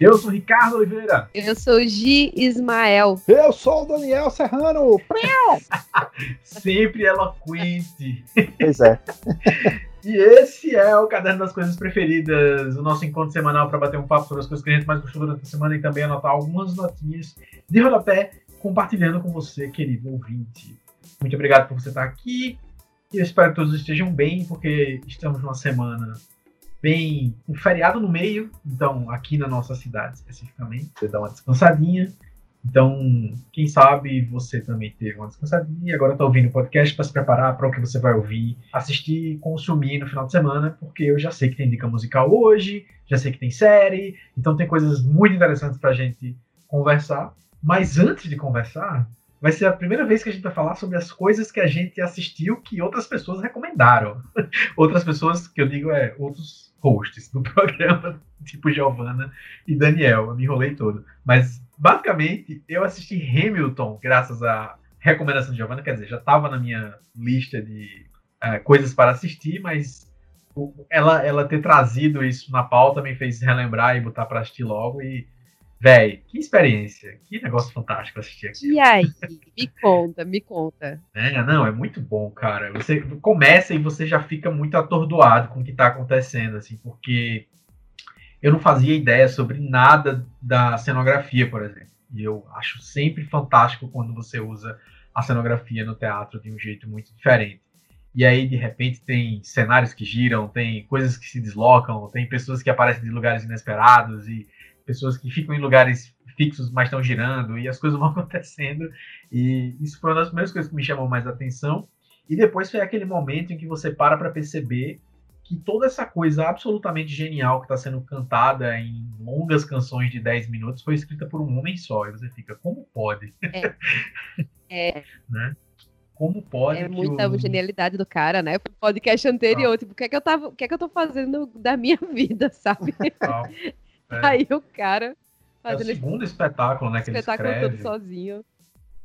Eu sou Ricardo Oliveira. Eu sou Gi Ismael. Eu sou o Daniel Serrano. Sempre eloquente. Pois é. E esse é o Caderno das Coisas Preferidas, o nosso encontro semanal para bater um papo sobre as coisas que a gente mais gostou durante a semana e também anotar algumas notinhas de rodapé, compartilhando com você, querido ouvinte. Muito obrigado por você estar aqui. E eu espero que todos estejam bem, porque estamos numa semana bem um feriado no meio, então aqui na nossa cidade especificamente, você dá uma descansadinha. Então, quem sabe você também teve uma descansadinha e agora está ouvindo o podcast para se preparar para o que você vai ouvir, assistir, consumir no final de semana, porque eu já sei que tem dica musical hoje, já sei que tem série, então tem coisas muito interessantes para a gente conversar. Mas antes de conversar, vai ser a primeira vez que a gente vai falar sobre as coisas que a gente assistiu que outras pessoas recomendaram. outras pessoas que eu digo é outros hosts do programa, tipo Giovanna e Daniel. Eu me enrolei todo. Mas, basicamente, eu assisti Hamilton graças à recomendação de Giovanna. Quer dizer, já estava na minha lista de uh, coisas para assistir, mas ela, ela ter trazido isso na pauta me fez relembrar e botar para assistir logo. E, véi, que experiência. Que negócio fantástico assistir aqui. E aí? Me conta, me conta. É, não, é muito bom, cara. Você começa e você já fica muito atordoado com o que está acontecendo, assim, porque eu não fazia ideia sobre nada da cenografia, por exemplo. E eu acho sempre fantástico quando você usa a cenografia no teatro de um jeito muito diferente. E aí, de repente, tem cenários que giram, tem coisas que se deslocam, tem pessoas que aparecem de lugares inesperados e pessoas que ficam em lugares fixos, mas estão girando, e as coisas vão acontecendo. E isso foi uma das primeiras coisas que me chamou mais a atenção. E depois foi aquele momento em que você para para perceber que toda essa coisa absolutamente genial que está sendo cantada em longas canções de 10 minutos foi escrita por um homem só. E você fica, como pode? É. é. né? Como pode? É muita o... genialidade do cara, né? O podcast anterior, ah. tipo, o que é que eu tava, o que é que eu tô fazendo da minha vida, sabe? É. Aí o cara fazendo. É o segundo espetáculo, né? Que espetáculo ele escreve. todo sozinho.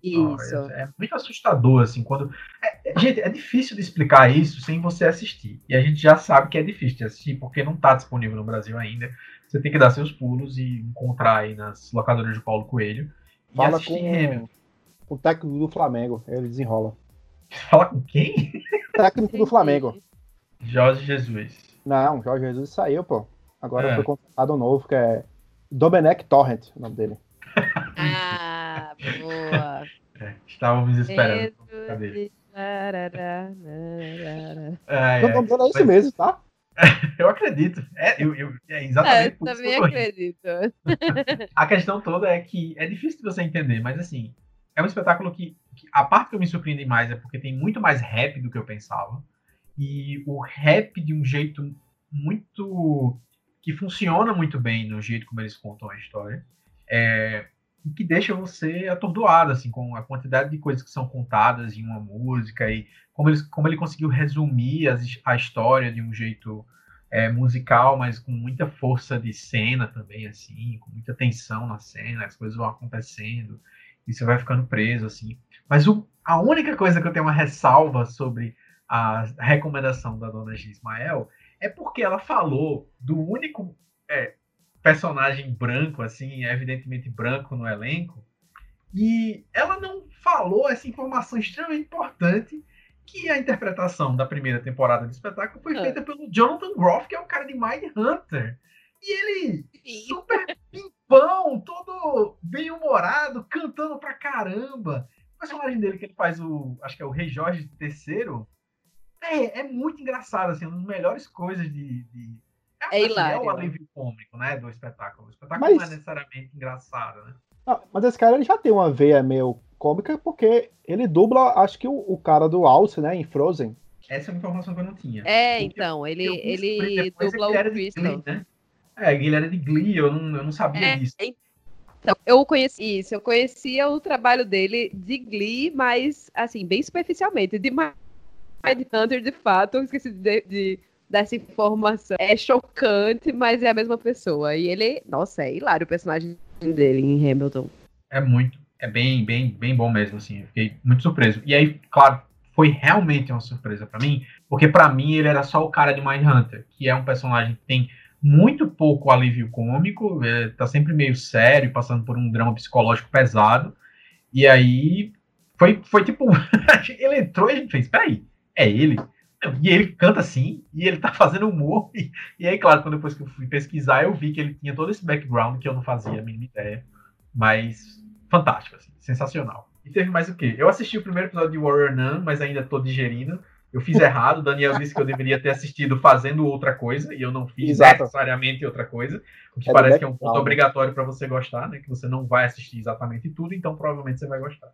Isso. é, é, muito assustador, assim, quando. É, é, gente, é difícil de explicar isso sem você assistir. E a gente já sabe que é difícil de assistir, porque não está disponível no Brasil ainda. Você tem que dar seus pulos e encontrar aí nas locadoras de Paulo Coelho. Fala com, com o técnico do Flamengo, ele desenrola. Fala com quem? técnico do Flamengo. Jorge Jesus. Não, Jorge Jesus saiu, pô. Agora é. foi contratado um novo, que é Domenech Torrent, o nome dele. Ah, boa. É, estávamos esperando. Cadê? É, o nome dele é esse mesmo, tá? eu acredito. É, eu, eu, é exatamente é, também acredito. a questão toda é que é difícil de você entender, mas assim, é um espetáculo que, que, a parte que eu me surpreende mais é porque tem muito mais rap do que eu pensava. E o rap de um jeito muito que funciona muito bem no jeito como eles contam a história. É, e que deixa você atordoado, assim, com a quantidade de coisas que são contadas em uma música e como ele, como ele conseguiu resumir as, a história de um jeito é, musical, mas com muita força de cena também, assim, com muita tensão na cena, as coisas vão acontecendo e você vai ficando preso, assim. Mas o, a única coisa que eu tenho uma ressalva sobre a recomendação da dona G. Ismael é porque ela falou do único é, personagem branco, assim, evidentemente branco no elenco, e ela não falou essa informação extremamente importante que a interpretação da primeira temporada do espetáculo foi é. feita pelo Jonathan Groff, que é um cara de Mind Hunter. E ele, super pimpão, todo bem-humorado, cantando pra caramba. O personagem dele que ele faz o, acho que é o Rei Jorge III, é, é muito engraçado, assim, uma das melhores coisas de. de... É, é, assim, é o alívio cômico, né, do espetáculo. O espetáculo mas... não é necessariamente engraçado, né? Ah, mas esse cara ele já tem uma veia meio cômica porque ele dubla, acho que o, o cara do Alce, né, em Frozen. Essa é uma informação que eu não tinha. É, então, ele, eu ele dubla o Crystal. né? É, ele era de Glee, eu não, eu não sabia é, disso. Então, eu conheci isso, eu conhecia o trabalho dele de Glee, mas, assim, bem superficialmente. De Hunter, de fato, esqueci de, de, dessa informação. É chocante, mas é a mesma pessoa. E ele, nossa, é hilário o personagem dele em Hamilton. É muito, é bem, bem, bem bom mesmo, assim. Eu fiquei muito surpreso. E aí, claro, foi realmente uma surpresa para mim, porque para mim ele era só o cara de Mindhunter, que é um personagem que tem muito pouco alívio cômico, é, tá sempre meio sério, passando por um drama psicológico pesado. E aí foi, foi tipo, ele entrou e a gente fez, peraí, é ele? E ele canta assim, e ele tá fazendo humor. E, e aí, claro, quando depois que eu fui pesquisar, eu vi que ele tinha todo esse background que eu não fazia a mínima ideia. Mas fantástico, assim, sensacional. E teve mais o quê? Eu assisti o primeiro episódio de Warrior Nun, mas ainda tô digerindo. Eu fiz errado, o Daniel disse que eu deveria ter assistido fazendo outra coisa, e eu não fiz Exato. necessariamente outra coisa, o que é parece que é um ponto obrigatório para você gostar, né? Que você não vai assistir exatamente tudo, então provavelmente você vai gostar.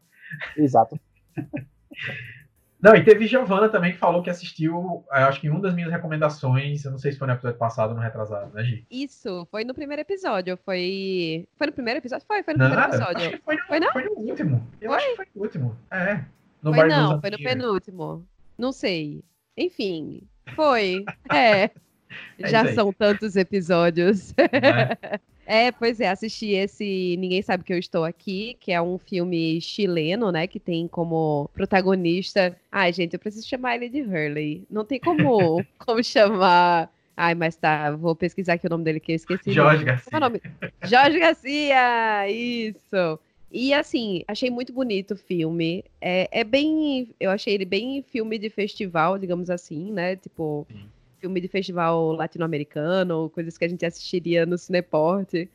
Exato. Não, e teve Giovana também que falou que assistiu, acho que em uma das minhas recomendações, eu não sei se foi no episódio passado ou no retrasado, né, Gi? Isso, foi no primeiro episódio, foi... Foi no primeiro episódio? Foi, foi no não, primeiro episódio. Acho que foi no, foi, não? foi no último. Eu foi? acho que foi no último, é. No foi não, foi no penúltimo. Não sei. Enfim, foi, é. é Já são tantos episódios. É? É, pois é, assisti esse Ninguém Sabe Que Eu Estou Aqui, que é um filme chileno, né, que tem como protagonista... Ai, gente, eu preciso chamar ele de Hurley. Não tem como, como chamar... Ai, mas tá, vou pesquisar aqui o nome dele que eu esqueci. Jorge Garcia. É nome? Jorge Garcia, isso. E assim, achei muito bonito o filme. É, é bem. Eu achei ele bem filme de festival, digamos assim, né? Tipo, Sim filme de festival latino-americano, coisas que a gente assistiria no Cineporte.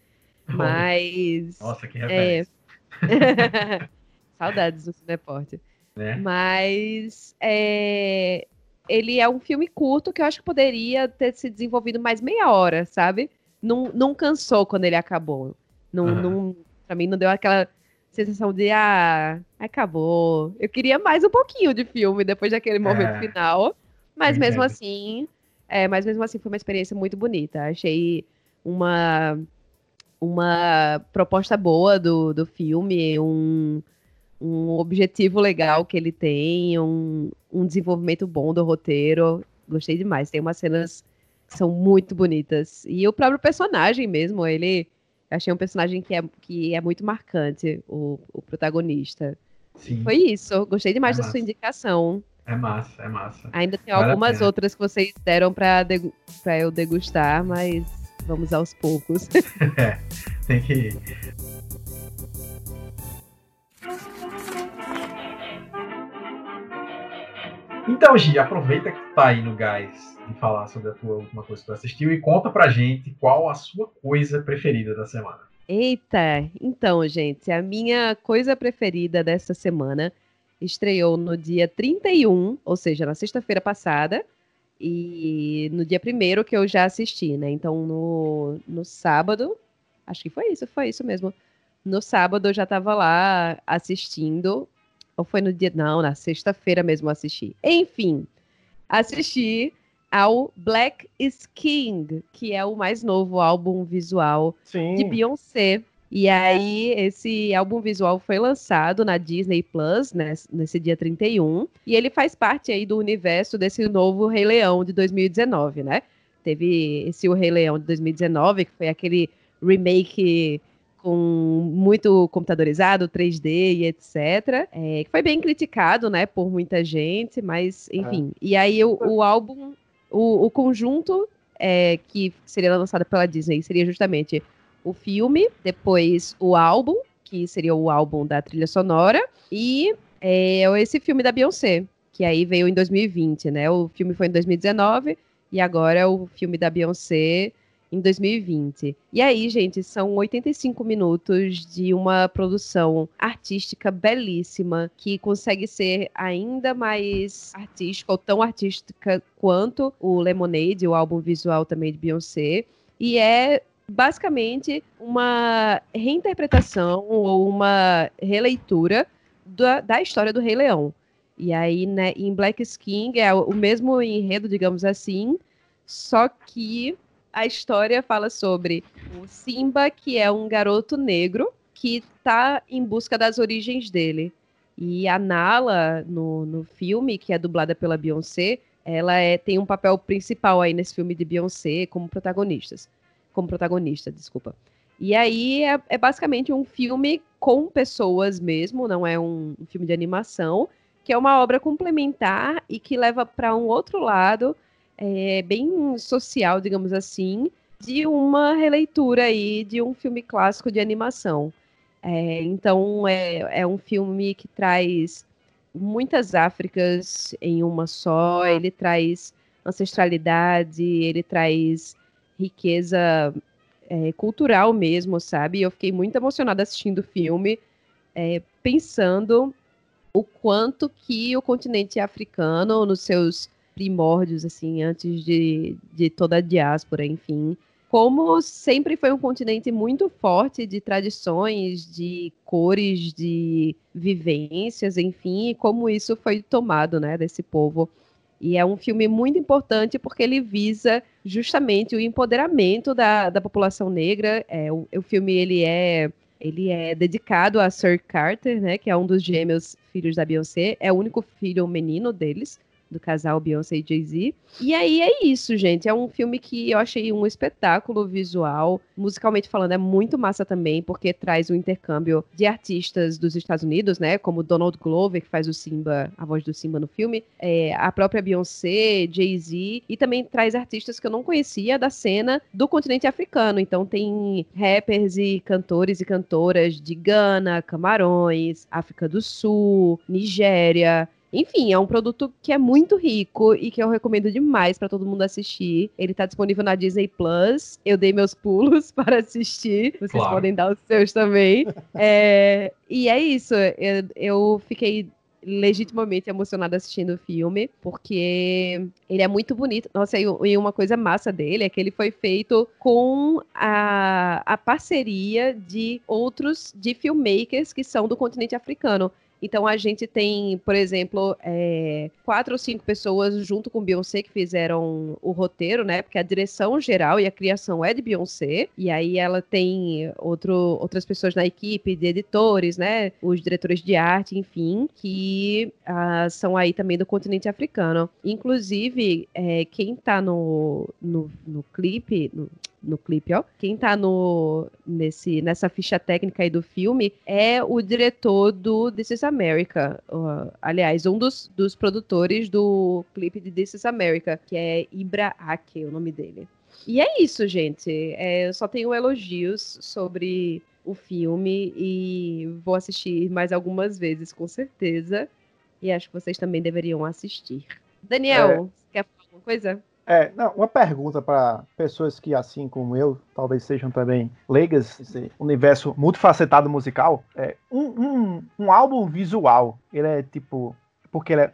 Mas. Nossa, que é... Saudades do Cineporte. É. Mas é... ele é um filme curto que eu acho que poderia ter se desenvolvido mais meia hora, sabe? Não, não cansou quando ele acabou. Não, uhum. não, pra mim não deu aquela sensação de ah, acabou. Eu queria mais um pouquinho de filme depois daquele momento é. final. Mas mesmo assim, é, mas mesmo assim foi uma experiência muito bonita. Achei uma, uma proposta boa do, do filme, um, um objetivo legal que ele tem, um, um desenvolvimento bom do roteiro. Gostei demais. Tem umas cenas que são muito bonitas. E o próprio personagem mesmo, ele. Achei um personagem que é, que é muito marcante, o, o protagonista. Sim. Foi isso. Gostei demais é da massa. sua indicação. É massa, é massa. Ainda tem vale algumas outras que vocês deram para eu degustar, mas vamos aos poucos. é, tem que ir. Então, Gi, aproveita que tá aí no gás de falar sobre a tua última coisa que tu assistiu e conta pra gente qual a sua coisa preferida da semana. Eita, então, gente, a minha coisa preferida dessa semana estreou no dia 31, ou seja, na sexta-feira passada, e no dia primeiro que eu já assisti, né? Então, no, no sábado, acho que foi isso, foi isso mesmo. No sábado eu já estava lá assistindo, ou foi no dia. Não, na sexta-feira mesmo assisti. Enfim, assisti ao Black is King, que é o mais novo álbum visual Sim. de Beyoncé. E aí, esse álbum visual foi lançado na Disney Plus, né, nesse dia 31, e ele faz parte aí do universo desse novo Rei Leão de 2019, né? Teve esse O Rei Leão de 2019, que foi aquele remake com muito computadorizado, 3D e etc. É, que foi bem criticado, né, por muita gente, mas enfim. É. E aí o, o álbum, o, o conjunto é, que seria lançado pela Disney seria justamente o filme, depois o álbum, que seria o álbum da trilha sonora, e é, esse filme da Beyoncé, que aí veio em 2020, né? O filme foi em 2019 e agora é o filme da Beyoncé em 2020. E aí, gente, são 85 minutos de uma produção artística belíssima que consegue ser ainda mais artística ou tão artística quanto o Lemonade, o álbum visual também de Beyoncé. E é basicamente uma reinterpretação ou uma releitura da, da história do Rei Leão. E aí, né, em Black King é o mesmo enredo, digamos assim, só que a história fala sobre o Simba, que é um garoto negro que está em busca das origens dele. E a Nala, no, no filme, que é dublada pela Beyoncé, ela é, tem um papel principal aí nesse filme de Beyoncé como protagonistas como protagonista, desculpa. E aí é, é, basicamente um filme com pessoas mesmo, não é um, filme de animação, que é uma obra complementar e que leva para um outro lado, é, bem social, digamos assim, de uma releitura aí de um filme clássico de animação. É, então é, é um filme que traz muitas Áfricas em uma só, ele traz ancestralidade, ele traz riqueza é, cultural mesmo, sabe? Eu fiquei muito emocionada assistindo o filme, é, pensando o quanto que o continente africano, nos seus primórdios, assim, antes de, de toda a diáspora, enfim, como sempre foi um continente muito forte de tradições, de cores, de vivências, enfim, e como isso foi tomado, né, desse povo. E é um filme muito importante porque ele visa justamente o empoderamento da, da população negra. É, o, o filme ele é ele é dedicado a Sir Carter, né, que é um dos gêmeos filhos da Beyoncé, é o único filho menino deles do casal Beyoncé e Jay-Z. E aí é isso, gente. É um filme que eu achei um espetáculo visual. Musicalmente falando, é muito massa também, porque traz um intercâmbio de artistas dos Estados Unidos, né? Como Donald Glover, que faz o Simba, a voz do Simba no filme, é, a própria Beyoncé, Jay-Z, e também traz artistas que eu não conhecia da cena do continente africano. Então tem rappers e cantores e cantoras de Gana, Camarões, África do Sul, Nigéria, enfim, é um produto que é muito rico e que eu recomendo demais para todo mundo assistir. Ele tá disponível na Disney Plus. Eu dei meus pulos para assistir. Vocês claro. podem dar os seus também. é, e é isso. Eu, eu fiquei legitimamente emocionada assistindo o filme, porque ele é muito bonito. Nossa, e uma coisa massa dele é que ele foi feito com a, a parceria de outros de filmmakers que são do continente africano. Então a gente tem, por exemplo, é, quatro ou cinco pessoas junto com Beyoncé que fizeram o roteiro, né? Porque a direção geral e a criação é de Beyoncé. E aí ela tem outro, outras pessoas na equipe de editores, né? Os diretores de arte, enfim, que uh, são aí também do continente africano. Inclusive, é, quem tá no, no, no clipe, no, no clipe, ó. Quem tá no, nesse, nessa ficha técnica aí do filme é o diretor do This is America. Uh, aliás, um dos, dos produtores do clipe de This is America, que é Ibra Ake, o nome dele. E é isso, gente. É, eu só tenho elogios sobre o filme e vou assistir mais algumas vezes, com certeza. E acho que vocês também deveriam assistir. Daniel, é... quer falar alguma coisa? É, não, uma pergunta para pessoas que, assim como eu, talvez sejam também leigas nesse universo multifacetado musical. É, um, um, um álbum visual, ele é tipo. Porque ele é,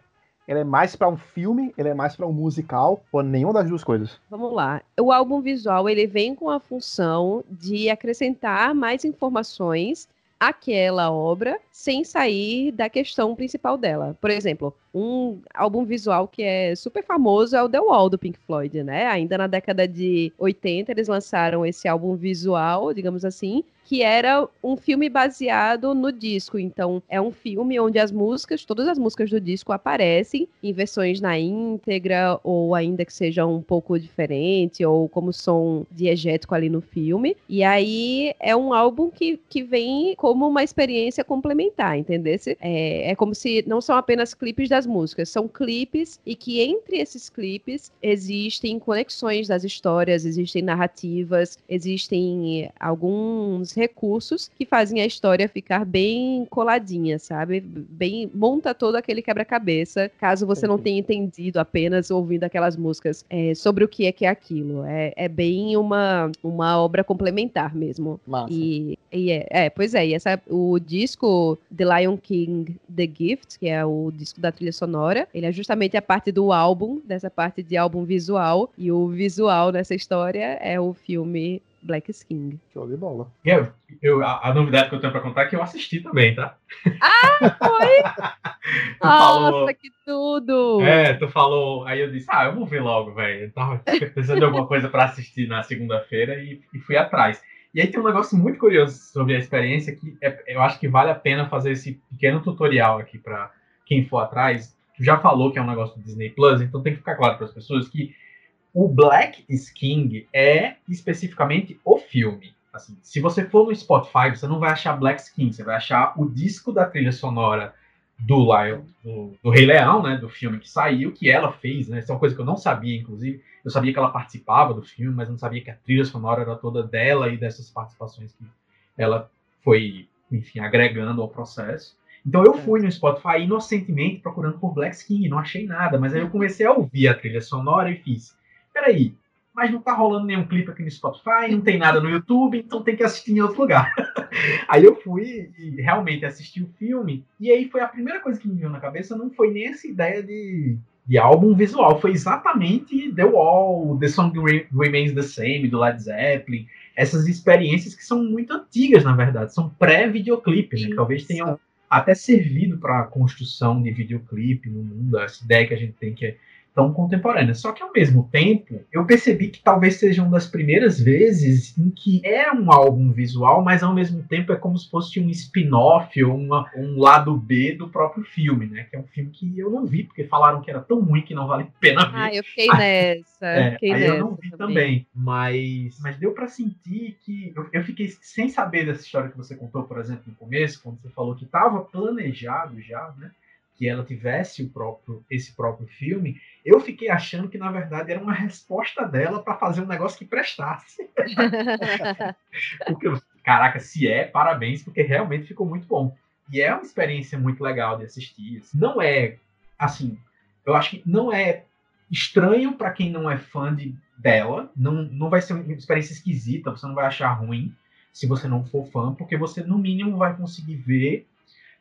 ele é mais para um filme, ele é mais para um musical, ou nenhuma das duas coisas? Vamos lá. O álbum visual, ele vem com a função de acrescentar mais informações àquela obra sem sair da questão principal dela. Por exemplo, um álbum visual que é super famoso é o The Wall do Pink Floyd, né? Ainda na década de 80 eles lançaram esse álbum visual, digamos assim, que era um filme baseado no disco. Então, é um filme onde as músicas, todas as músicas do disco aparecem em versões na íntegra, ou ainda que sejam um pouco diferente, ou como som diegético ali no filme. E aí é um álbum que, que vem como uma experiência complementar, entendeu? É, é como se não são apenas clipes das músicas, são clipes e que entre esses clipes existem conexões das histórias, existem narrativas, existem alguns recursos que fazem a história ficar bem coladinha, sabe? Bem monta todo aquele quebra-cabeça, caso você não tenha entendido apenas ouvindo aquelas músicas é, sobre o que é que é aquilo. É, é bem uma, uma obra complementar mesmo. Massa. E, e é, é, pois é, e essa, o disco The Lion King The Gift, que é o disco da trilha sonora, ele é justamente a parte do álbum, dessa parte de álbum visual, e o visual dessa história é o filme Black King. Show de bola. Eu, eu, a, a, novidade que eu tenho pra contar é que eu assisti também, tá? Ah, foi? Nossa, falou... que tudo! É, tu falou. Aí eu disse, ah, eu vou ver logo, velho. Eu tava pensando em alguma coisa pra assistir na segunda-feira e, e, fui atrás. E aí tem um negócio muito curioso sobre a experiência que é, eu acho que vale a pena fazer esse pequeno tutorial aqui pra quem for atrás. Tu já falou que é um negócio do Disney Plus, então tem que ficar claro para as pessoas que o Black is King é especificamente o filme. Assim, se você for no Spotify, você não vai achar Black Skin, você vai achar o disco da trilha sonora do, Lion, do, do, Rei Leão, né, do filme que saiu, que ela fez, né, isso é uma coisa que eu não sabia, inclusive, eu sabia que ela participava do filme, mas não sabia que a trilha sonora era toda dela e dessas participações que ela foi, enfim, agregando ao processo. Então eu fui no Spotify inocentemente procurando por Black Skin, não achei nada, mas aí eu comecei a ouvir a trilha sonora e fiz, peraí, mas não tá rolando nenhum clipe aqui no Spotify, não tem nada no YouTube, então tem que assistir em outro lugar. aí eu fui e realmente assisti o filme, e aí foi a primeira coisa que me veio na cabeça, não foi nem essa ideia de, de álbum visual, foi exatamente The Wall, The Song Remains the Same, do Led Zeppelin, essas experiências que são muito antigas, na verdade, são pré-videoclipe, né? Talvez tenham até servido para a construção de videoclipe no mundo, essa ideia que a gente tem que é tão contemporânea. Só que ao mesmo tempo, eu percebi que talvez seja uma das primeiras vezes em que é um álbum visual, mas ao mesmo tempo é como se fosse um spin-off ou uma, um lado B do próprio filme, né? Que é um filme que eu não vi, porque falaram que era tão ruim que não vale a pena ver. Ah, eu fiquei nessa. É, fiquei aí nessa eu não vi também. também, mas, mas deu para sentir que eu, eu fiquei sem saber dessa história que você contou, por exemplo, no começo, quando você falou que estava planejado já, né? Que ela tivesse o próprio esse próprio filme, eu fiquei achando que na verdade era uma resposta dela para fazer um negócio que prestasse. porque, caraca, se é, parabéns, porque realmente ficou muito bom. E é uma experiência muito legal de assistir. Não é assim, eu acho que não é estranho para quem não é fã de, dela, não, não vai ser uma experiência esquisita, você não vai achar ruim se você não for fã, porque você no mínimo vai conseguir ver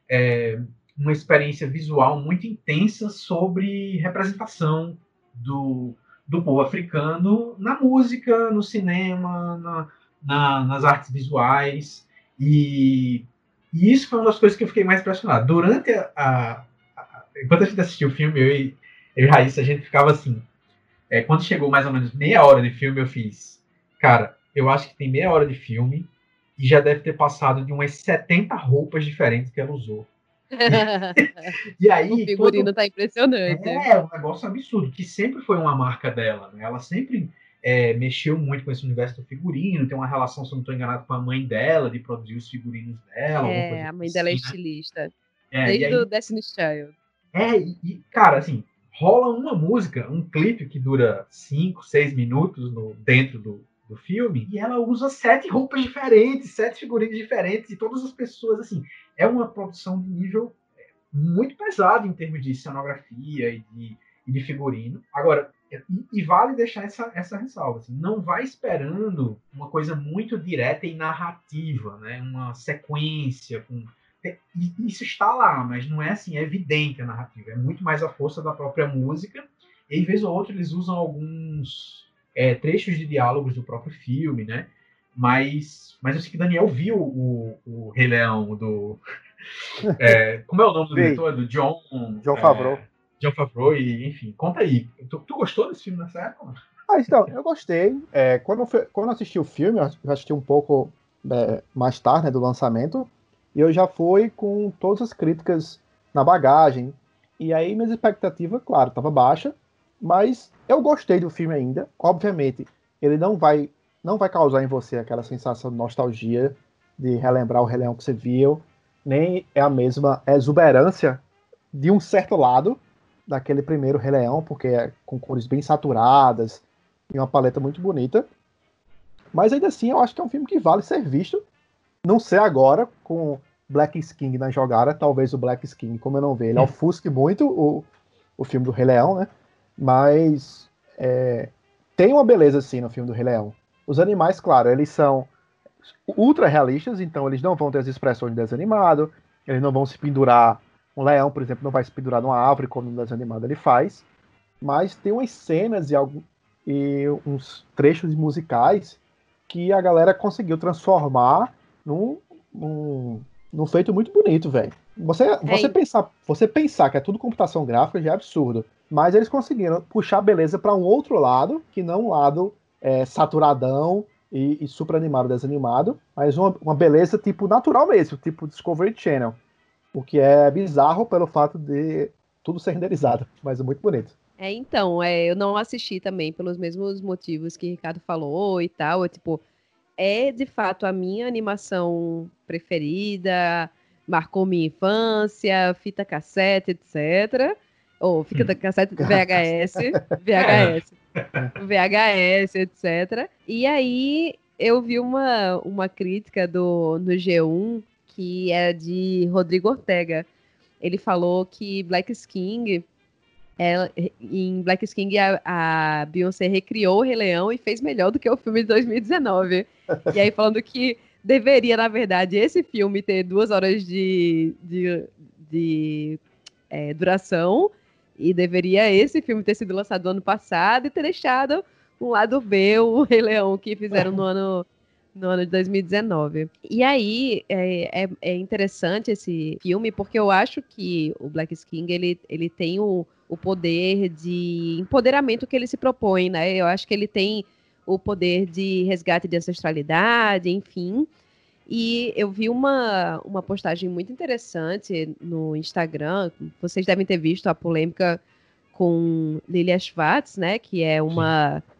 é, uma experiência visual muito intensa sobre representação do, do povo africano na música, no cinema, na, na, nas artes visuais. E, e, isso foi uma das coisas que eu fiquei mais impressionado. Durante a, a, a enquanto a gente assistiu o filme, eu e, eu e Raíssa, a gente ficava assim. É, quando chegou mais ou menos meia hora de filme, eu fiz, cara, eu acho que tem meia hora de filme e já deve ter passado de umas 70 roupas diferentes que ela usou e aí. O figurino quando... tá impressionante. É, um negócio absurdo, que sempre foi uma marca dela, né? Ela sempre é, mexeu muito com esse universo do figurino, tem uma relação, se eu não estou enganado, com a mãe dela, de produzir os figurinos dela. É, a mãe assim, dela é né? estilista. É, Desde o Destiny's Child. É, e, cara, assim, rola uma música, um clipe que dura 5, 6 minutos no, dentro do, do filme, e ela usa sete roupas diferentes, sete figurinos diferentes, e todas as pessoas, assim, é uma produção de nível é, muito pesado em termos de cenografia e de, e de figurino. Agora, e, e, vale deixar essa, essa ressalva, assim, não vai esperando uma coisa muito direta e narrativa, né? uma sequência com isso está lá, mas não é assim, é evidente a narrativa, é muito mais a força da própria música, e vez ou outra eles usam alguns é, trechos de diálogos do próprio filme, né? Mas, mas eu sei que Daniel viu o, o Rei Leão do. É, como é o nome do diretor? Do John. John Favreau. É, John Favreau, e enfim, conta aí. Tu, tu gostou desse filme nessa época? Ah, então, eu gostei. É, quando, eu, quando eu assisti o filme, eu assisti um pouco é, mais tarde né, do lançamento, e eu já fui com todas as críticas na bagagem. E aí minhas expectativas, claro, estava baixa, mas eu gostei do filme ainda. Obviamente, ele não vai não vai causar em você aquela sensação de nostalgia de relembrar o Rei Leão que você viu, nem é a mesma exuberância de um certo lado daquele primeiro Rei Leão, porque é com cores bem saturadas e uma paleta muito bonita. Mas ainda assim, eu acho que é um filme que vale ser visto. Não sei agora, com Black Skin na jogada, talvez o Black Skin, como eu não vejo, ele ofusque muito o, o filme do Rei Leão, né? Mas é, tem uma beleza assim no filme do Rei Leão. Os animais, claro, eles são ultra realistas, então eles não vão ter as expressões de desanimado, eles não vão se pendurar. Um leão, por exemplo, não vai se pendurar numa árvore como um desanimado ele faz. Mas tem umas cenas e, algum, e uns trechos musicais que a galera conseguiu transformar num, num, num feito muito bonito, velho. Você, é você, pensar, você pensar que é tudo computação gráfica já é absurdo. Mas eles conseguiram puxar a beleza para um outro lado, que não um lado é, saturadão e, e, super animado, desanimado, mas uma, uma beleza tipo natural mesmo, tipo Discovery Channel. O que é bizarro pelo fato de tudo ser renderizado, mas é muito bonito. É, então, é, eu não assisti também pelos mesmos motivos que o Ricardo falou e tal. É, tipo, é de fato a minha animação preferida marcou minha infância, fita cassete, etc. Ou fita cassete VHS, VHS, VHS, etc. E aí eu vi uma, uma crítica do, no G1 que é de Rodrigo Ortega. Ele falou que Black King, é, em Black King, a, a Beyoncé recriou o Rei Leão e fez melhor do que o filme de 2019. e aí falando que deveria, na verdade, esse filme ter duas horas de, de, de é, duração e deveria esse filme ter sido lançado no ano passado e ter deixado um lado B, o Rei Leão, que fizeram no ano, no ano de 2019. E aí é, é, é, interessante esse filme, porque eu acho que o Black King ele, ele tem o, o poder de empoderamento que ele se propõe, né? Eu acho que ele tem o poder de resgate de ancestralidade, enfim. E eu vi uma, uma postagem muito interessante no Instagram. Vocês devem ter visto a polêmica com Lilia Schwartz, né? Que é uma. Sim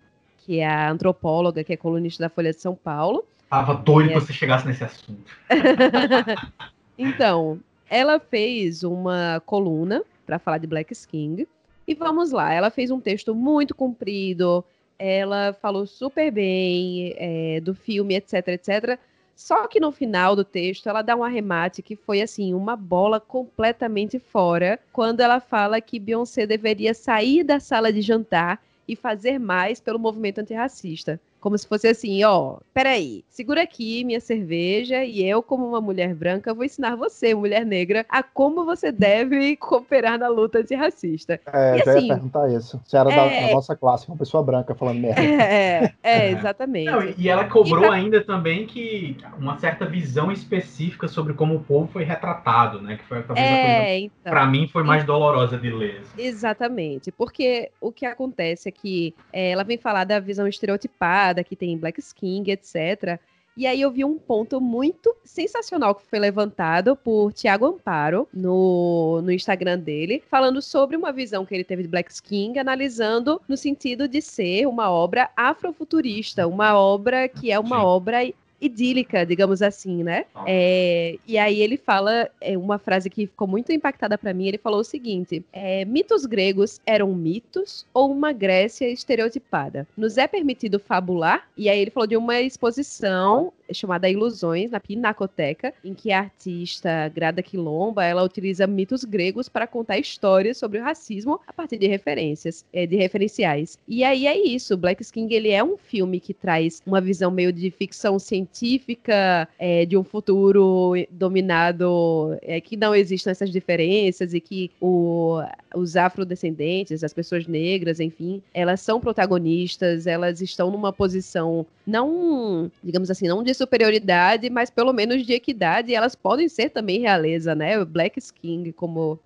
que é a antropóloga, que é colunista da Folha de São Paulo. Tava doido é... que você chegasse nesse assunto. então, ela fez uma coluna para falar de Black King. E vamos lá, ela fez um texto muito comprido, ela falou super bem é, do filme, etc, etc. Só que no final do texto ela dá um arremate que foi assim, uma bola completamente fora, quando ela fala que Beyoncé deveria sair da sala de jantar e fazer mais pelo movimento antirracista. Como se fosse assim, ó, peraí, segura aqui minha cerveja e eu, como uma mulher branca, vou ensinar você, mulher negra, a como você deve cooperar na luta antirracista. É, e, já assim, ia perguntar isso. Você era é... da, nossa classe, uma pessoa branca falando merda. É, é, exatamente. Não, e ela cobrou e pra... ainda também que uma certa visão específica sobre como o povo foi retratado, né? Que foi talvez é, a coisa, então, pra mim, foi mais dolorosa de ler. Assim. Exatamente, porque o que acontece é que é, ela vem falar da visão estereotipada que tem Black King, etc. E aí eu vi um ponto muito sensacional que foi levantado por Tiago Amparo no, no Instagram dele, falando sobre uma visão que ele teve de Black King, analisando no sentido de ser uma obra afrofuturista, uma obra que é uma Sim. obra idílica, digamos assim, né? É, e aí ele fala é, uma frase que ficou muito impactada para mim. Ele falou o seguinte: é, mitos gregos eram mitos ou uma Grécia estereotipada? Nos é permitido fabular? E aí ele falou de uma exposição chamada Ilusões, na Pinacoteca, em que a artista Grada Quilomba, ela utiliza mitos gregos para contar histórias sobre o racismo a partir de referências, é, de referenciais. E aí é isso, Black King, ele é um filme que traz uma visão meio de ficção científica, é, de um futuro dominado, é, que não existem essas diferenças e que o, os afrodescendentes, as pessoas negras, enfim, elas são protagonistas, elas estão numa posição não, digamos assim, não de superioridade, mas pelo menos de equidade, e elas podem ser também realeza, né? Black King, como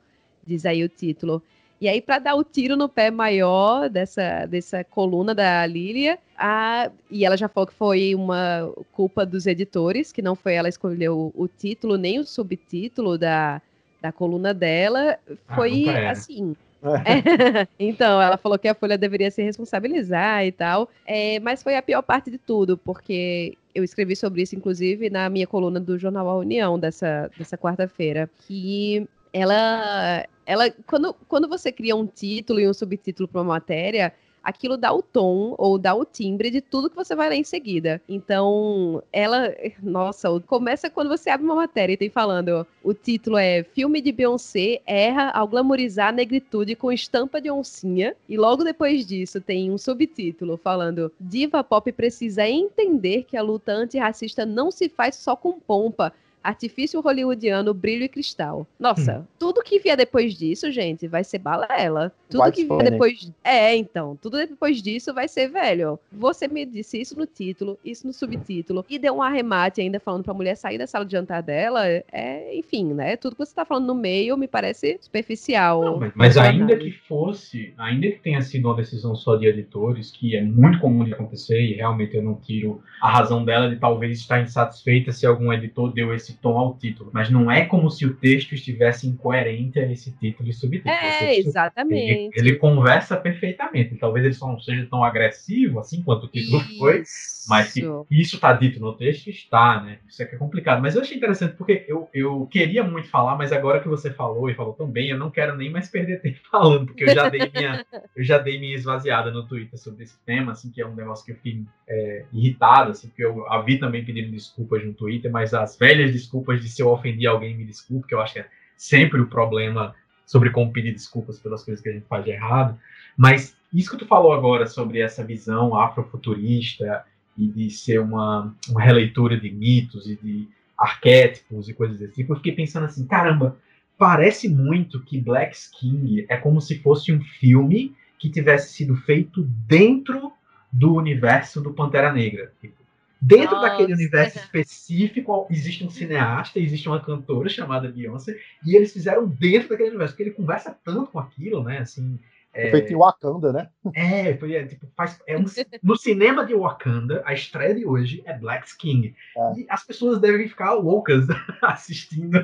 diz aí o título. E aí, para dar o tiro no pé maior dessa, dessa coluna da Lilia, a, e ela já falou que foi uma culpa dos editores, que não foi ela escolheu o, o título nem o subtítulo da, da coluna dela, ah, foi ah, assim. É. então, ela falou que a Folha deveria se responsabilizar e tal, é, mas foi a pior parte de tudo, porque eu escrevi sobre isso, inclusive, na minha coluna do jornal A União dessa, dessa quarta-feira, que ela, ela quando, quando você cria um título e um subtítulo para uma matéria, aquilo dá o tom ou dá o timbre de tudo que você vai ler em seguida. Então, ela, nossa, começa quando você abre uma matéria e tem falando, o título é Filme de Beyoncé erra ao glamorizar a negritude com estampa de oncinha, e logo depois disso tem um subtítulo falando, diva pop precisa entender que a luta antirracista não se faz só com pompa, artifício hollywoodiano, brilho e cristal. Nossa, hum. tudo que vier depois disso, gente, vai ser balela. Tudo White que vier depois. É, então, tudo depois disso vai ser, velho. Você me disse isso no título, isso no subtítulo, e deu um arremate ainda falando pra mulher sair da sala de jantar dela. É, enfim, né? Tudo que você tá falando no meio me parece superficial. Não, mas, mas ainda que fosse, ainda que tenha sido uma decisão só de editores, que é muito comum de acontecer, e realmente eu não tiro a razão dela de talvez estar insatisfeita se algum editor deu esse esse tom ao título. Mas não é como se o texto estivesse incoerente a esse título e subtítulo. É, exatamente. Ele, ele, conversa perfeitamente. Talvez ele só não seja tão agressivo assim quanto o título isso. foi, mas que isso está dito no texto, está, né? Isso é que é complicado. Mas eu achei interessante porque eu, eu queria muito falar, mas agora que você falou e falou tão bem, eu não quero nem mais perder tempo falando, porque eu já dei minha, eu já dei minha esvaziada no Twitter sobre esse tema, assim, que é um negócio que eu fiquei é, irritado, assim, porque eu a vi também pedindo desculpas no Twitter, mas as velhas desculpas de se eu ofendi alguém, me desculpe, que eu acho que é sempre o problema sobre como pedir desculpas pelas coisas que a gente faz de errado. Mas isso que tu falou agora sobre essa visão afrofuturista e de ser uma, uma releitura de mitos e de arquétipos e coisas desse tipo, eu fiquei pensando assim, caramba, parece muito que Black King é como se fosse um filme que tivesse sido feito dentro do universo do Pantera Negra. Tipo, dentro Nossa. daquele universo específico, existe um cineasta, existe uma cantora chamada Beyoncé, e eles fizeram dentro daquele universo, porque ele conversa tanto com aquilo, né? Assim, é... Feito em Wakanda, né? É, foi, é, tipo, faz, é um, no cinema de Wakanda, a estreia de hoje é Black King. É. E as pessoas devem ficar loucas assistindo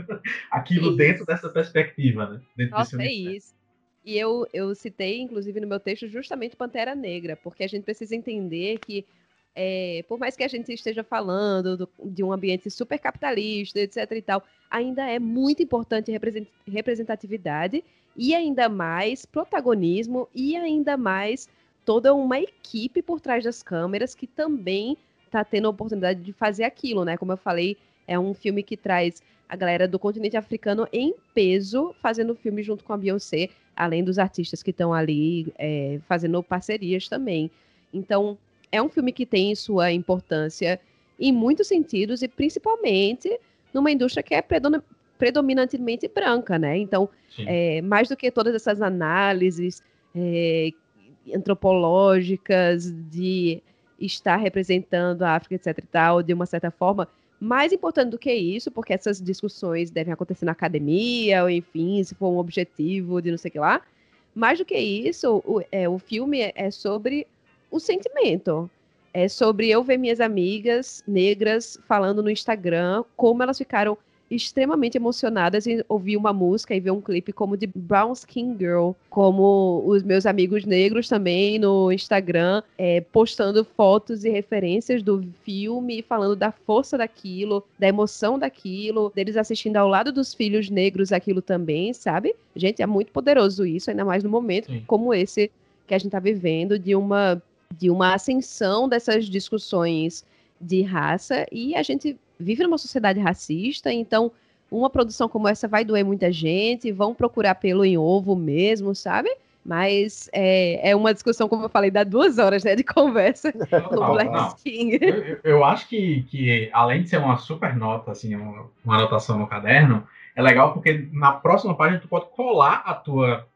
aquilo isso. dentro dessa perspectiva, né? Dentro Nossa, é isso. E eu, eu citei, inclusive, no meu texto, justamente Pantera Negra, porque a gente precisa entender que, é, por mais que a gente esteja falando do, de um ambiente super capitalista, etc e tal, ainda é muito importante representatividade e ainda mais protagonismo e ainda mais toda uma equipe por trás das câmeras que também está tendo a oportunidade de fazer aquilo, né? Como eu falei, é um filme que traz a galera do continente africano em peso fazendo filme junto com a Beyoncé, além dos artistas que estão ali é, fazendo parcerias também. Então, é um filme que tem sua importância em muitos sentidos e principalmente numa indústria que é predominantemente branca, né? Então, é, mais do que todas essas análises é, antropológicas de estar representando a África, etc e tal, de uma certa forma, mais importante do que isso, porque essas discussões devem acontecer na academia, ou enfim, se for um objetivo de não sei o que lá. Mais do que isso, o, é, o filme é sobre o sentimento. É sobre eu ver minhas amigas negras falando no Instagram como elas ficaram extremamente emocionadas em ouvir uma música e ver um clipe como de Brown Skin Girl, como os meus amigos negros também no Instagram, é, postando fotos e referências do filme, falando da força daquilo, da emoção daquilo, deles assistindo ao lado dos filhos negros aquilo também, sabe? Gente, é muito poderoso isso, ainda mais no momento Sim. como esse que a gente está vivendo, de uma, de uma ascensão dessas discussões de raça, e a gente vive numa sociedade racista, então uma produção como essa vai doer muita gente, vão procurar pelo em ovo mesmo, sabe? Mas é, é uma discussão, como eu falei, dá duas horas né, de conversa no Black não. King. Eu, eu, acho que, que, além de ser uma super nota, assim, uma, uma anotação no caderno, é legal porque na próxima página tu pode colar a tua,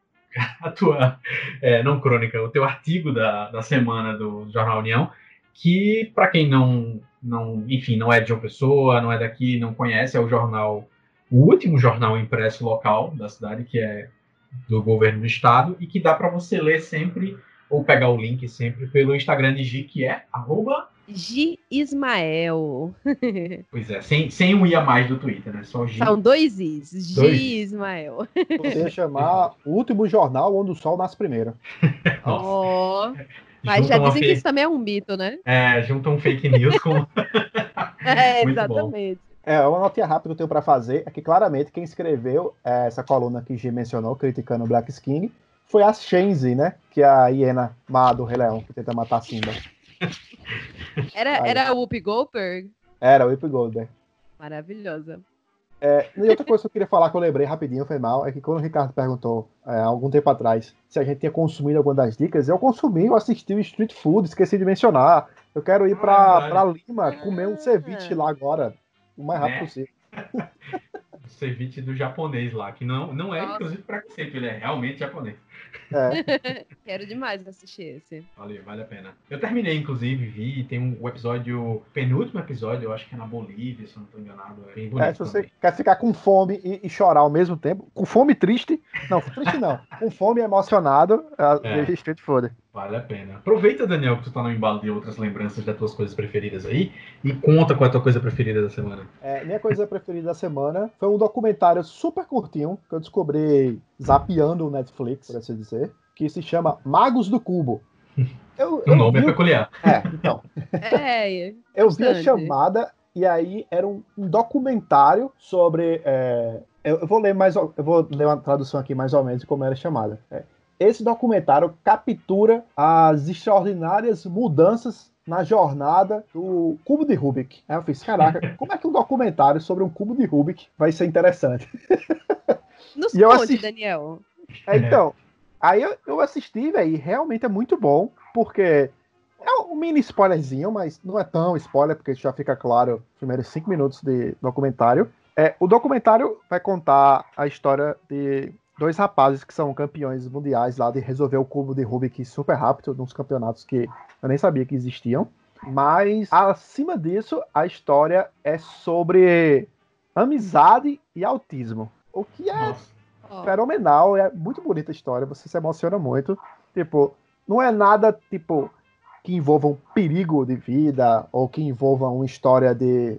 a tua é, não crônica, o teu artigo da, da semana do Jornal União, que, para quem não não, enfim, não é de uma pessoa, não é daqui, não conhece, é o jornal, o último jornal impresso local da cidade, que é do governo do estado, e que dá para você ler sempre, ou pegar o link sempre pelo Instagram de Gi, que é arroba... Gi Ismael. pois é, sem, sem um i a mais do Twitter, né? Só Gi. São dois is. Gi dois. Ismael. Você ia chamar o último jornal onde o sol nasce primeiro. Nossa. Oh. Mas já dizem fake... que isso também é um mito, né? É, juntam um fake news com. é, exatamente. É, uma notinha rápida que eu tenho para fazer é que claramente quem escreveu é, essa coluna que G mencionou, criticando o Black King, foi a Shenzi, né? Que é a hiena má do Rei Leão, que tenta matar Simba. Era, era o Whoopi Goldberg? Era o Whoopi Goldberg. Maravilhosa. É, e outra coisa que eu queria falar que eu lembrei rapidinho, foi mal, é que quando o Ricardo perguntou, é, algum tempo atrás, se a gente tinha consumido alguma das dicas, eu consumi, eu assisti o Street Food, esqueci de mencionar. Eu quero ir para ah, Lima comer um ceviche lá agora, o mais rápido né? possível. ceviche do japonês lá, que não, não é, Nossa. inclusive, preconceito, ele é realmente japonês. É. Quero demais assistir esse. Valeu, vale a pena. Eu terminei, inclusive, vi, tem um episódio, penúltimo episódio, eu acho que é na Bolívia, se eu não estou enganado. É bem bonito. É, se você também. quer ficar com fome e, e, chorar ao mesmo tempo, com fome triste, não, triste não, com fome e emocionado, é. Street Food. Vale a pena. Aproveita, Daniel, que tu tá no embalo de outras lembranças das tuas coisas preferidas aí e conta qual é a tua coisa preferida da semana. É, minha coisa preferida da semana foi um documentário super curtinho que eu descobri zapeando o Netflix, por assim dizer, que se chama Magos do Cubo. Eu, o nome vi... é peculiar. É, então. É, é eu vi a chamada e aí era um, um documentário sobre. É, eu, eu, vou ler mais, eu vou ler uma tradução aqui mais ou menos como era chamada. É, esse documentário captura as extraordinárias mudanças na jornada do cubo de Rubik. Aí eu fiz, caraca, como é que um documentário sobre um cubo de Rubik vai ser interessante? Nos e conte, assisti... Daniel. É, então, aí eu, eu assisti, velho, e realmente é muito bom, porque é um mini spoilerzinho, mas não é tão spoiler, porque já fica claro nos primeiros cinco minutos de documentário. É, o documentário vai contar a história de dois rapazes que são campeões mundiais lá de resolver o cubo de Rubik super rápido, nos campeonatos que eu nem sabia que existiam. Mas, acima disso, a história é sobre amizade e autismo. O que é Nossa. fenomenal, é muito bonita a história, você se emociona muito. Tipo, não é nada, tipo, que envolva um perigo de vida, ou que envolva uma história de,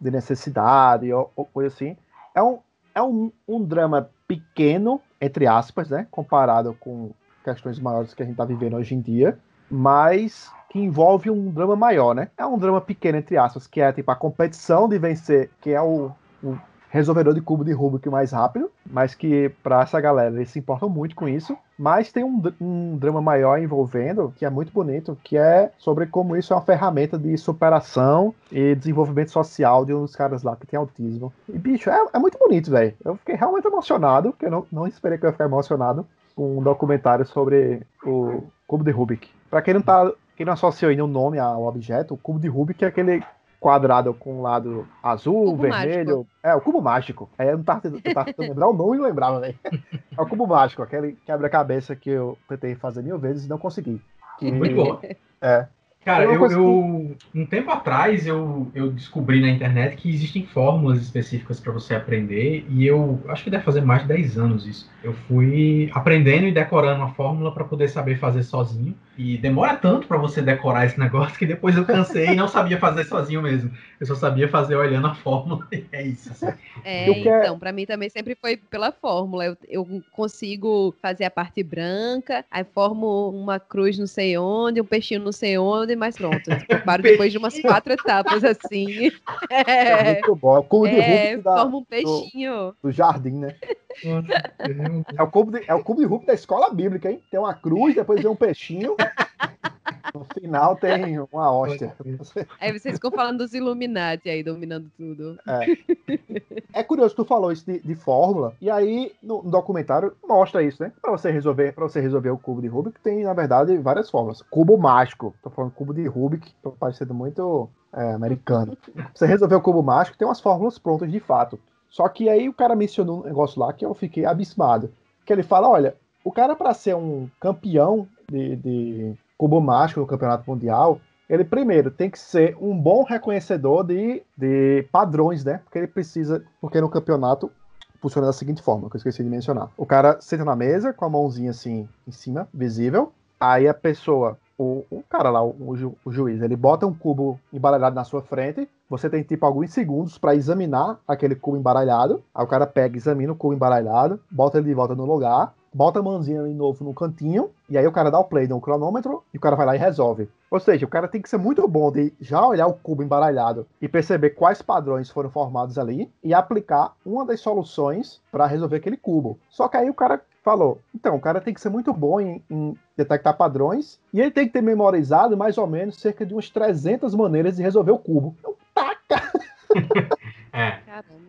de necessidade, ou, ou coisa assim. É um, é um, um drama pequeno, entre aspas, né? Comparado com questões maiores que a gente está vivendo hoje em dia, mas que envolve um drama maior, né? É um drama pequeno, entre aspas, que é tipo a competição de vencer, que é o, o resolvedor de cubo de Rubik mais rápido, mas que para essa galera eles se importam muito com isso. Mas tem um, um, drama maior envolvendo, que é muito bonito, que é sobre como isso é uma ferramenta de superação e desenvolvimento social de um dos caras lá que tem autismo. E, bicho, é, é muito bonito, velho. Eu fiquei realmente emocionado, porque eu não, não esperei que eu ia ficar emocionado com um documentário sobre o cubo de Rubik. Para quem não tá. Quem não associou ainda o nome ao objeto, o cubo de Rubik é aquele quadrado com um lado azul, cubo vermelho. Mágico. É, o cubo mágico. Aí eu não tava tentando, tentando lembrar o nome e não lembrava, velho. É o cubo mágico, aquele quebra-cabeça que eu tentei fazer mil vezes e não consegui. Que... Muito bom. É. Cara, eu, eu, um tempo atrás eu, eu descobri na internet que existem fórmulas específicas para você aprender e eu acho que deve fazer mais de 10 anos isso. Eu fui aprendendo e decorando a fórmula para poder saber fazer sozinho e demora tanto para você decorar esse negócio que depois eu cansei e não sabia fazer sozinho mesmo. Eu só sabia fazer olhando a fórmula e é isso. Assim. É, então, para mim também sempre foi pela fórmula. Eu, eu consigo fazer a parte branca, aí formo uma cruz não sei onde, um peixinho não sei onde mas pronto. Paro depois de umas quatro etapas assim. É, é muito bom. É o cubo de é, Rubik da, forma um peixinho. Do, do jardim, né? é, o cubo de, é o cubo de Rubik da escola bíblica, hein? Tem uma cruz, depois vem um peixinho. No final tem uma hóstia. Aí vocês ficam falando dos Illuminati aí, dominando tudo. É, é curioso, tu falou isso de, de fórmula, e aí no, no, documentário mostra isso, né? Pra você resolver, para você resolver o cubo de Rubik, tem, na verdade, várias fórmulas. Cubo mágico, tô falando cubo de Rubik, tô parecendo muito é, americano. Pra você resolver o cubo mágico, tem umas fórmulas prontas de fato. Só que aí o cara mencionou um negócio lá que eu fiquei abismado. Que ele fala: olha, o cara, para ser um campeão de, de cubo mágico no campeonato mundial, ele primeiro tem que ser um bom reconhecedor de, de padrões, né? Porque ele precisa, porque no campeonato funciona da seguinte forma, que eu esqueci de mencionar. O cara senta na mesa com a mãozinha assim em cima, visível. Aí a pessoa, o, o cara lá, o, ju, o juiz, ele bota um cubo embaralhado na sua frente. Você tem tipo alguns segundos para examinar aquele cubo embaralhado. Aí o cara pega, examina o cubo embaralhado, bota ele de volta no lugar bota a mãozinha de novo no cantinho, e aí o cara dá o play no cronômetro, e o cara vai lá e resolve. Ou seja, o cara tem que ser muito bom de já olhar o cubo embaralhado e perceber quais padrões foram formados ali, e aplicar uma das soluções para resolver aquele cubo. Só que aí o cara falou, então, o cara tem que ser muito bom em, em detectar padrões, e ele tem que ter memorizado mais ou menos cerca de umas 300 maneiras de resolver o cubo. Então, taca! é,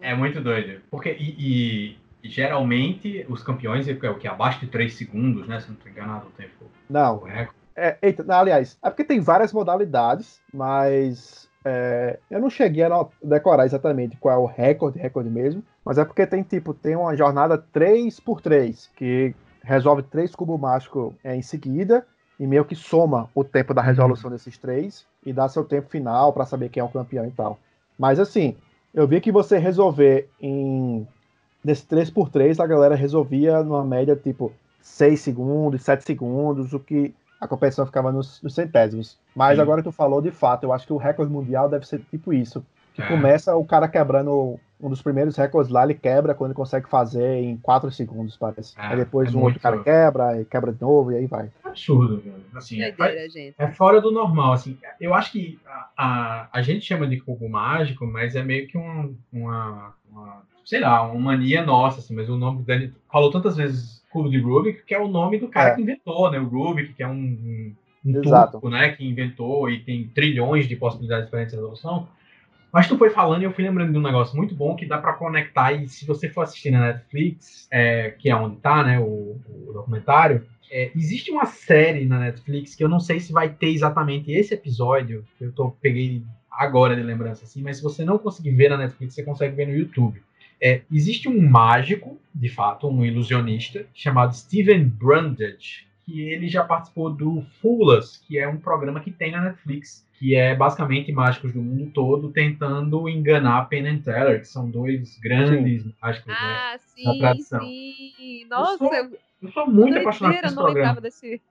é muito doido. Porque, e, e geralmente os campeões é o que? Abaixo de 3 segundos, né? Se não estou enganado o tempo. Não. O recorde. É, eita, não, aliás, é porque tem várias modalidades, mas é, eu não cheguei a decorar exatamente qual é o recorde, recorde mesmo, mas é porque tem tipo, tem uma jornada 3 por 3 que resolve três cubos mágicos é, em seguida e meio que soma o tempo da resolução desses três e dá seu tempo final para saber quem é o campeão e tal. Mas assim, eu vi que você resolver em nesse 3x3 a galera resolvia numa média tipo 6 segundos, 7 segundos, o que a competição ficava nos, nos centésimos. Mas Sim. agora que tu falou, de fato, eu acho que o recorde mundial deve ser tipo isso. Que é. começa o cara quebrando um dos primeiros recordes lá, ele quebra quando ele consegue fazer em 4 segundos, parece. É, aí depois é um outro cara quebra, e quebra de novo, e aí vai. É absurdo, velho. Assim, é, é, fora do normal, assim. Eu acho que a, a, a gente chama de cubo mágico, mas é meio que um, uma, uma, sei lá, uma mania nossa, assim, mas o nome dele falou tantas vezes cubo de Rubik, que é o nome do cara é. que inventou, né? O Rubik, que é um, um, turco, né, que inventou e tem trilhões de possibilidades diferentes de resolução. Mas tu foi falando e eu fui lembrando de um negócio muito bom que dá para conectar. E se você for assistir na Netflix, é, que é onde tá, né, o, o documentário, é, existe uma série na Netflix que eu não sei se vai ter exatamente esse episódio, que eu tô, peguei agora de lembrança assim, mas se você não conseguir ver na Netflix, você consegue ver no YouTube. É, existe um mágico, de fato, um ilusionista, chamado Steven Brundage, que ele já participou do Fulas, que é um programa que tem na Netflix, que é basicamente mágicos do mundo todo tentando enganar Penn and Teller, que são dois grandes sim. mágicos né, ah, né, sim, da tradição. Sim. Nossa, eu sou, eu sou muito apaixonado por esse programa. Desse...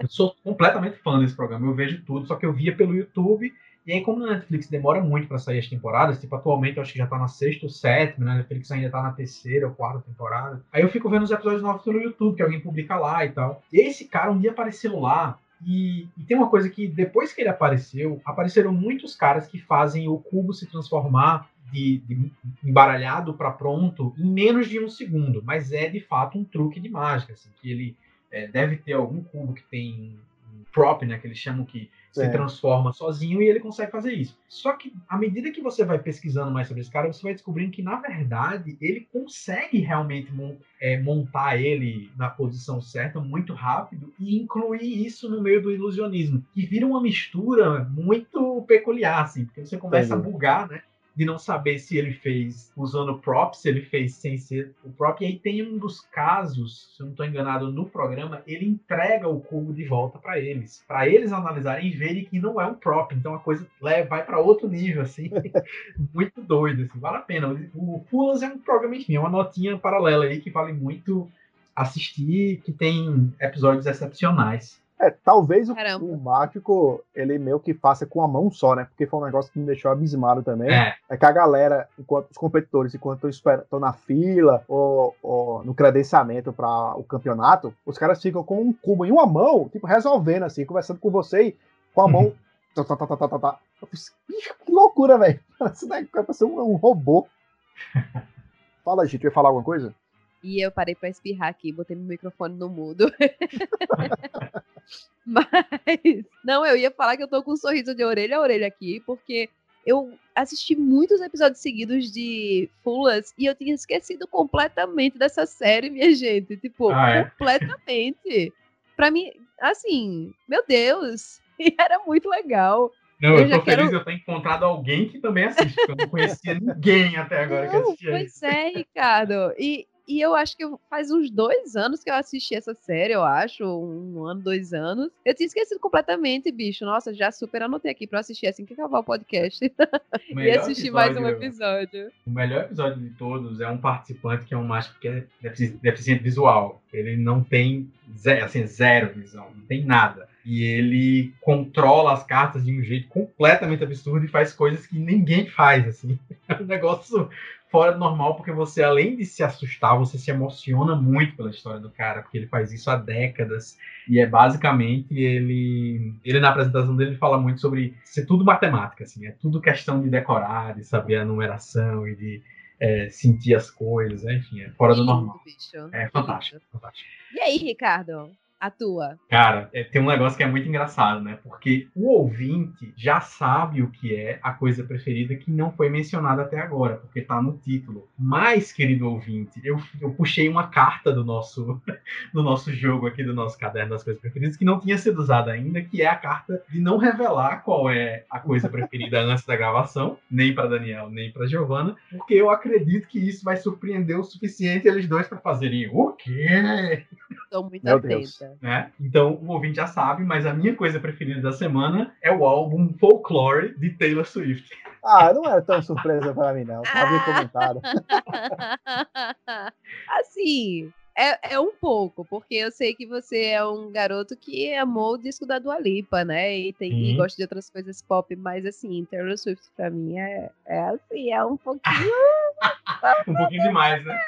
eu sou completamente fã desse programa. Eu vejo tudo, só que eu via pelo YouTube. E aí, como na Netflix demora muito para sair as temporadas, tipo, atualmente eu acho que já tá na sexta ou sétima, né? A Netflix ainda tá na terceira ou quarta temporada. Aí eu fico vendo os episódios novos pelo YouTube, que alguém publica lá e tal. E esse cara um dia apareceu lá e, e, tem uma coisa que depois que ele apareceu, apareceram muitos caras que fazem o cubo se transformar de, de embaralhado para pronto em menos de um segundo. Mas é de fato um truque de mágica, assim, que ele é, deve ter algum cubo que tem um prop, né, que eles chamam que se transforma sozinho e ele consegue fazer isso. Só que à medida que você vai pesquisando mais sobre esse cara, você vai descobrindo que na verdade ele consegue realmente é, montar ele na posição certa muito rápido e incluir isso no meio do ilusionismo, que vira uma mistura muito peculiar, assim, porque você começa Entendi. a bugar, né? De não saber se ele fez usando prop, se ele fez sem ser o prop. E aí tem um dos casos, se eu não estou enganado, no programa, ele entrega o cubo de volta para eles, para eles analisarem e verem que não é um prop. Então a coisa leva, vai para outro nível, assim, muito doido, assim, vale a pena. O Fulas é um programa, enfim, é uma notinha paralela aí que vale muito assistir, que tem episódios excepcionais. É, talvez o, o, mágico ele meio que faça com a mão só, né? Porque foi um negócio que me deixou abismado também. É, é que a galera, enquanto os competidores, enquanto estão na fila ou, ou no credenciamento para o campeonato, os caras ficam com um cubo em uma mão, tipo, resolvendo assim, conversando com você e com a mão. Tá, tá, tá, tá, tá, tá. que loucura, velho. Parece um, um robô. Fala, gente, vai falar alguma coisa? E eu parei para espirrar aqui, botei meu microfone no mudo. Mas, não, eu ia falar que eu tô com um sorriso de orelha a orelha aqui, porque eu assisti muitos episódios seguidos de Fulas e eu tinha esquecido completamente dessa série, minha gente. Tipo, ah, é? completamente. Pra mim, assim, meu Deus, e era muito legal. Não, eu, eu tô feliz quero... eu ter encontrado alguém que também assiste, porque eu não conhecia ninguém até agora não, que assistia. Pois é, Ricardo. E, e eu acho que faz uns dois anos que eu assisti essa série, eu acho. Um ano, dois anos. Eu tinha esquecido completamente, bicho. Nossa, já super anotei aqui pra assistir assim que acabar o podcast. e assistir mais um episódio. O melhor episódio de todos é um participante que é um mágico que é deficiente visual. Ele não tem zero, assim, zero visão, não tem nada. E ele controla as cartas de um jeito completamente absurdo e faz coisas que ninguém faz, assim. É um negócio fora do normal, porque você, além de se assustar, você se emociona muito pela história do cara, porque ele faz isso há décadas. E é basicamente ele. Ele, na apresentação dele, fala muito sobre ser tudo matemática, assim, é tudo questão de decorar, de saber a numeração e de é, sentir as coisas, enfim, é fora do normal. Bicho. É fantástico, fantástico. E aí, Ricardo? A tua? Cara, é, tem um negócio que é muito engraçado, né? Porque o ouvinte já sabe o que é a coisa preferida que não foi mencionada até agora, porque tá no título. Mas, querido ouvinte, eu, eu puxei uma carta do nosso, do nosso jogo aqui, do nosso caderno das coisas preferidas, que não tinha sido usada ainda, que é a carta de não revelar qual é a coisa preferida antes da gravação, nem para Daniel, nem para Giovana, porque eu acredito que isso vai surpreender o suficiente eles dois para fazerem o quê? Estou muito Meu atenta. Deus. Né? Então o ouvinte já sabe, mas a minha coisa preferida da semana é o álbum Folklore de Taylor Swift. Ah, não era tão surpresa para mim, não. Havia comentado. assim, é, é um pouco, porque eu sei que você é um garoto que amou o disco da Dua Lipa, né? E, tem, e gosta de outras coisas pop, mas assim, Taylor Swift pra mim é, é assim, é um pouquinho. um pouquinho demais, né?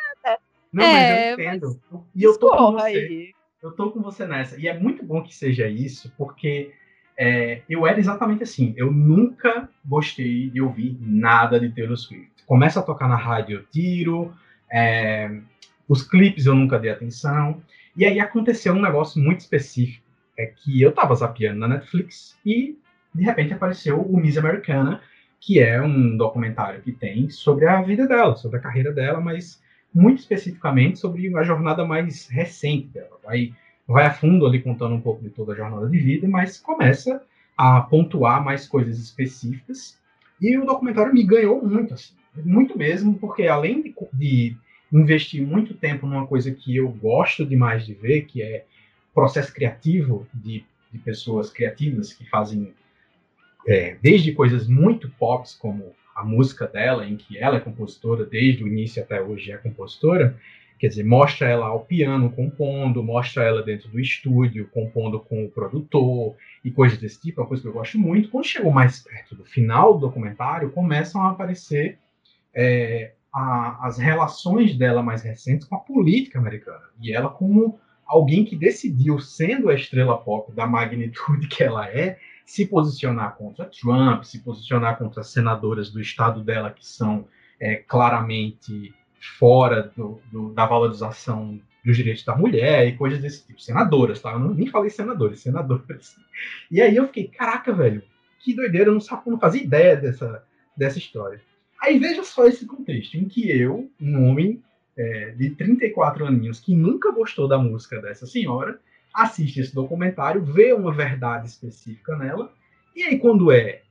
Não, é, mas eu entendo. Mas... E eu tô com você. Aí. Eu tô com você nessa. E é muito bom que seja isso, porque é, eu era exatamente assim. Eu nunca gostei de ouvir nada de Taylor Swift. Começa a tocar na rádio, eu tiro. É, os clipes eu nunca dei atenção. E aí aconteceu um negócio muito específico. É que eu tava zapeando na Netflix e de repente apareceu o Miss Americana, que é um documentário que tem sobre a vida dela, sobre a carreira dela, mas muito especificamente sobre a jornada mais recente dela. Vai, vai a fundo ali contando um pouco de toda a jornada de vida, mas começa a pontuar mais coisas específicas. E o documentário me ganhou muito, assim, muito mesmo, porque além de, de investir muito tempo numa coisa que eu gosto demais de ver, que é processo criativo de, de pessoas criativas que fazem é, desde coisas muito pop, como a música dela, em que ela é compositora, desde o início até hoje é compositora, quer dizer, mostra ela ao piano compondo, mostra ela dentro do estúdio compondo com o produtor e coisas desse tipo, é uma coisa que eu gosto muito. Quando chegou mais perto do final do documentário, começam a aparecer é, a, as relações dela mais recentes com a política americana. E ela, como alguém que decidiu, sendo a estrela pop da magnitude que ela é, se posicionar contra Trump, se posicionar contra as senadoras do estado dela que são é, claramente fora do, do, da valorização dos direitos da mulher e coisas desse tipo. Senadoras, tá? Eu não, nem falei senadores, senadoras. E aí eu fiquei, caraca, velho, que doideira, eu não, eu não fazia ideia dessa, dessa história. Aí veja só esse contexto, em que eu, um homem é, de 34 aninhos, que nunca gostou da música dessa senhora, assiste esse documentário, vê uma verdade específica nela, e aí quando é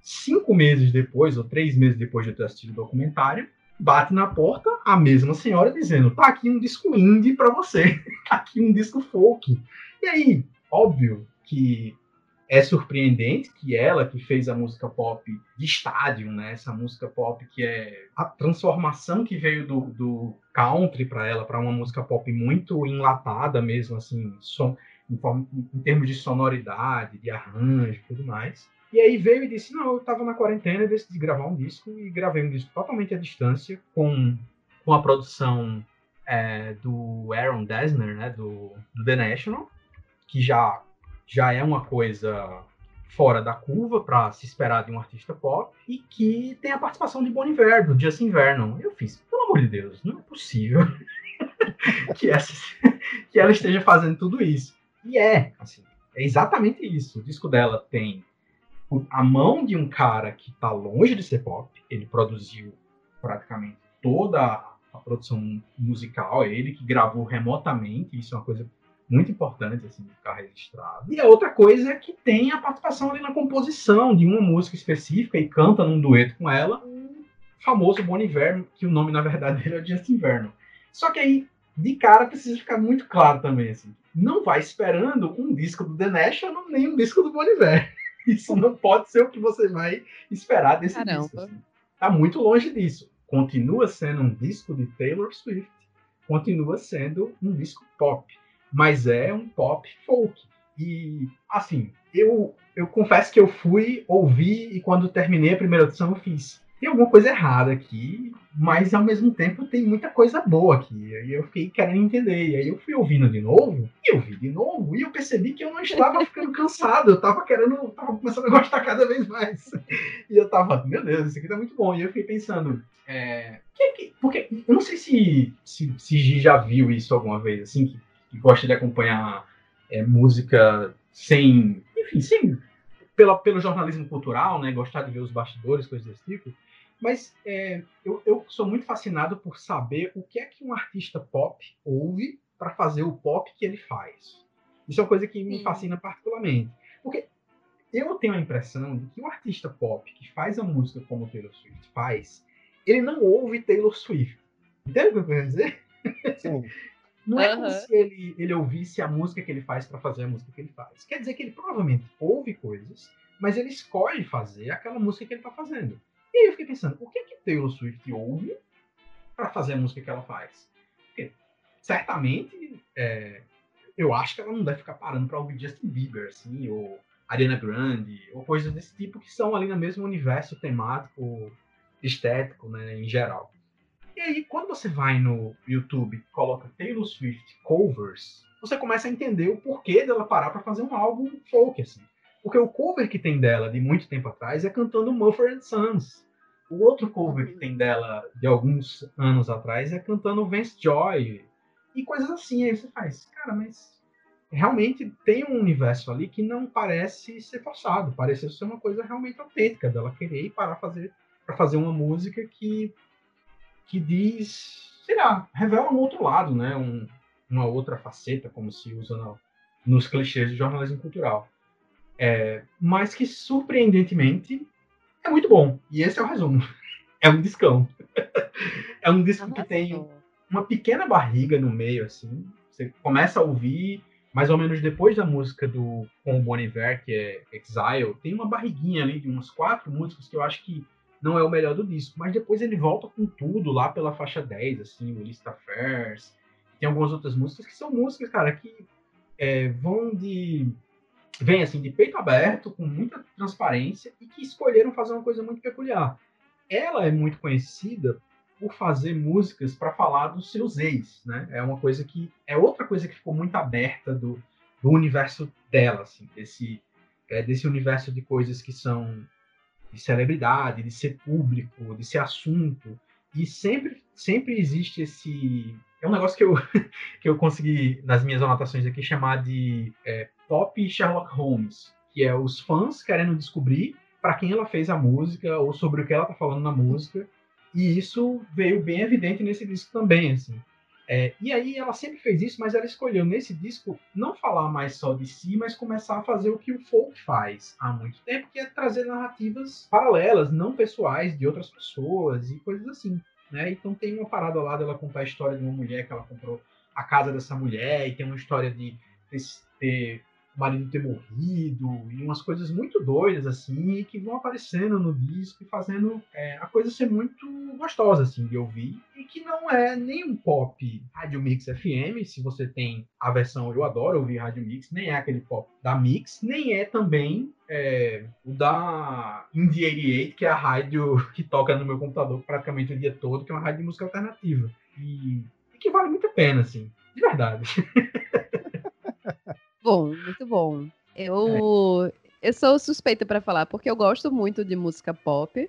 cinco meses depois, ou três meses depois de eu ter assistido o documentário, bate na porta a mesma senhora dizendo: tá aqui um disco indie para você, tá aqui um disco folk. E aí, óbvio que é surpreendente que ela, que fez a música pop de estádio, né? Essa música pop que é a transformação que veio do, do country para ela, para uma música pop muito enlatada mesmo, assim, som, em, forma, em, termos de sonoridade, de arranjo e tudo mais. E aí veio e disse: Não, eu estava na quarentena, decidi gravar um disco e gravei um disco totalmente à distância, com, com a produção é, do Aaron Dessner, né, do, do The National, que já já é uma coisa fora da curva para se esperar de um artista pop e que tem a participação de Bon Iver, do Justin Vernon. Eu fiz, pelo amor de Deus, não é possível que, essa, que ela esteja fazendo tudo isso. E é, assim, é exatamente isso. O disco dela tem a mão de um cara que está longe de ser pop. Ele produziu praticamente toda a produção musical, é ele que gravou remotamente. Isso é uma coisa muito importante assim, ficar registrado. E a outra coisa é que tem a participação ali na composição de uma música específica e canta num dueto com ela, o famoso Bon Iver, que o nome na verdade dele é Justin Vernon. Só que aí, de cara, precisa ficar muito claro também, assim, não vai esperando um disco do The National nem um disco do Bon Iver. Isso não pode ser o que você vai esperar desse Caramba. disco. Assim. Tá muito longe disso. Continua sendo um disco de Taylor Swift, continua sendo um disco pop mas é um pop folk. E, assim, eu, eu confesso que eu fui ouvir e quando terminei a primeira edição eu fiz. Tem alguma coisa errada aqui, mas ao mesmo tempo tem muita coisa boa aqui. E eu fiquei querendo entender. E aí eu fui ouvindo de novo, e eu vi de novo, e eu percebi que eu não estava ficando cansado. Eu estava querendo, estava começando a gostar cada vez mais. E eu estava, meu Deus, isso aqui tá muito bom. E eu fiquei pensando, é, que, que, porque eu não sei se, se, se já viu isso alguma vez, assim, que que gosta de acompanhar é, música sem, enfim, sem pela, pelo jornalismo cultural, né? Gostar de ver os bastidores, coisas desse tipo. Mas é, eu, eu sou muito fascinado por saber o que é que um artista pop ouve para fazer o pop que ele faz. Isso é uma coisa que me fascina particularmente. Porque eu tenho a impressão de que o artista pop que faz a música como Taylor Swift faz, ele não ouve Taylor Swift. Entende o que eu quero dizer? Sim. Não é como se ele, ele ouvisse a música que ele faz para fazer a música que ele faz. Quer dizer que ele provavelmente ouve coisas, mas ele escolhe fazer aquela música que ele está fazendo. E aí eu fiquei pensando, o que é que Taylor Swift ouve para fazer a música que ela faz? Porque certamente, é, eu acho que ela não deve ficar parando para ouvir Justin Bieber, assim, ou Ariana Grande, ou coisas desse tipo que são ali no mesmo universo temático, estético, né, em geral. E aí, quando você vai no YouTube coloca Taylor Swift covers, você começa a entender o porquê dela parar para fazer um álbum folk, assim. Porque o cover que tem dela de muito tempo atrás é cantando Mumford Sons. O outro cover que tem dela de alguns anos atrás é cantando Vance Joy. E coisas assim. Aí você faz, cara, mas realmente tem um universo ali que não parece ser forçado. Parece ser uma coisa realmente autêntica dela querer ir parar fazer, para fazer uma música que, que diz, sei lá, revela um outro lado, né? Um, uma outra faceta, como se usa no, nos clichês do jornalismo cultural. É, mas que, surpreendentemente, é muito bom. E esse é o resumo. É um discão. é um disco que tem uma pequena barriga no meio, assim. Você começa a ouvir, mais ou menos depois da música do com o Bon Iver, que é Exile, tem uma barriguinha ali de umas quatro músicas que eu acho que não é o melhor do disco. Mas depois ele volta com tudo lá pela faixa 10, assim, o Lista Affairs. Tem algumas outras músicas que são músicas, cara, que é, vão de vem assim de peito aberto, com muita transparência e que escolheram fazer uma coisa muito peculiar. Ela é muito conhecida por fazer músicas para falar dos seus ex, né? É uma coisa que é outra coisa que ficou muito aberta do, do universo dela, assim, desse é, desse universo de coisas que são de celebridade, de ser público, de ser assunto e sempre sempre existe esse é um negócio que eu, que eu consegui, nas minhas anotações aqui, chamar de é, Top Sherlock Holmes, que é os fãs querendo descobrir para quem ela fez a música ou sobre o que ela tá falando na música. E isso veio bem evidente nesse disco também, assim. É, e aí ela sempre fez isso, mas ela escolheu nesse disco não falar mais só de si, mas começar a fazer o que o folk faz há muito tempo, que é trazer narrativas paralelas, não pessoais, de outras pessoas e coisas assim. Né? Então tem uma parada lá dela contar a história de uma mulher que ela comprou a casa dessa mulher, e tem uma história de ter, ter o marido ter morrido, e umas coisas muito doidas, assim, que vão aparecendo no disco e fazendo é, a coisa ser muito gostosa, assim, de ouvir, e que não é nem um pop Rádio Mix FM, se você tem a versão, eu adoro ouvir Rádio Mix, nem é aquele pop da Mix, nem é também é, o da Indie 88, que é a rádio que toca no meu computador praticamente o dia todo, que é uma rádio de música alternativa. E, e que vale muito a pena, assim, de verdade. Bom, muito bom. Eu, é. eu sou suspeita para falar, porque eu gosto muito de música pop.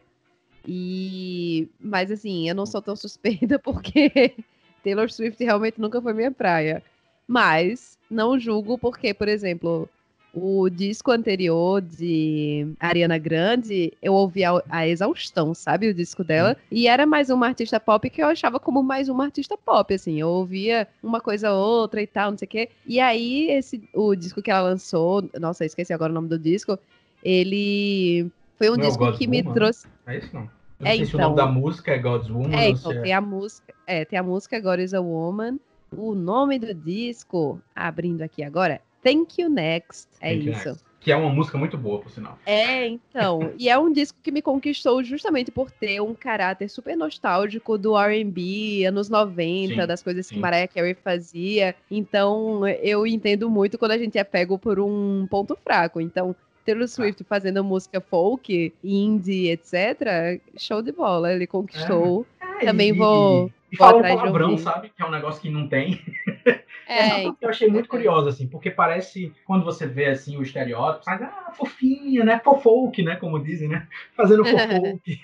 E mas assim, eu não sou tão suspeita porque Taylor Swift realmente nunca foi minha praia. Mas não julgo porque, por exemplo, o disco anterior de Ariana Grande, eu ouvi a, a, exaustão, sabe? O disco dela. E era mais uma artista pop que eu achava como mais uma artista pop, assim. Eu ouvia uma coisa ou outra e tal, não sei o quê. E aí, esse, o disco que ela lançou, nossa, esqueci agora o nome do disco, ele foi um não é disco que Woman? me trouxe. É isso não. Eu é, então, o nome então. da música é God's Woman. É, então, tem a música, é, tem a música God is a Woman. O nome do disco, abrindo aqui agora, Thank You Next. É Thank isso. Next. Que é uma música muito boa, por sinal. É, então. e é um disco que me conquistou justamente por ter um caráter super nostálgico do RB, anos 90, sim, das coisas sim. que Mariah Carey fazia. Então, eu entendo muito quando a gente é pego por um ponto fraco. Então, Taylor Swift ah. fazendo música folk, indie, etc., show de bola. Ele conquistou. É. Também vou. E, fala um palavrão, sabe? Que é um negócio que não tem. É, é eu achei muito curiosa, assim, porque parece, quando você vê, assim, o estereótipo, mas, ah, fofinha, né, fofolk, né, como dizem, né, fazendo fofolk.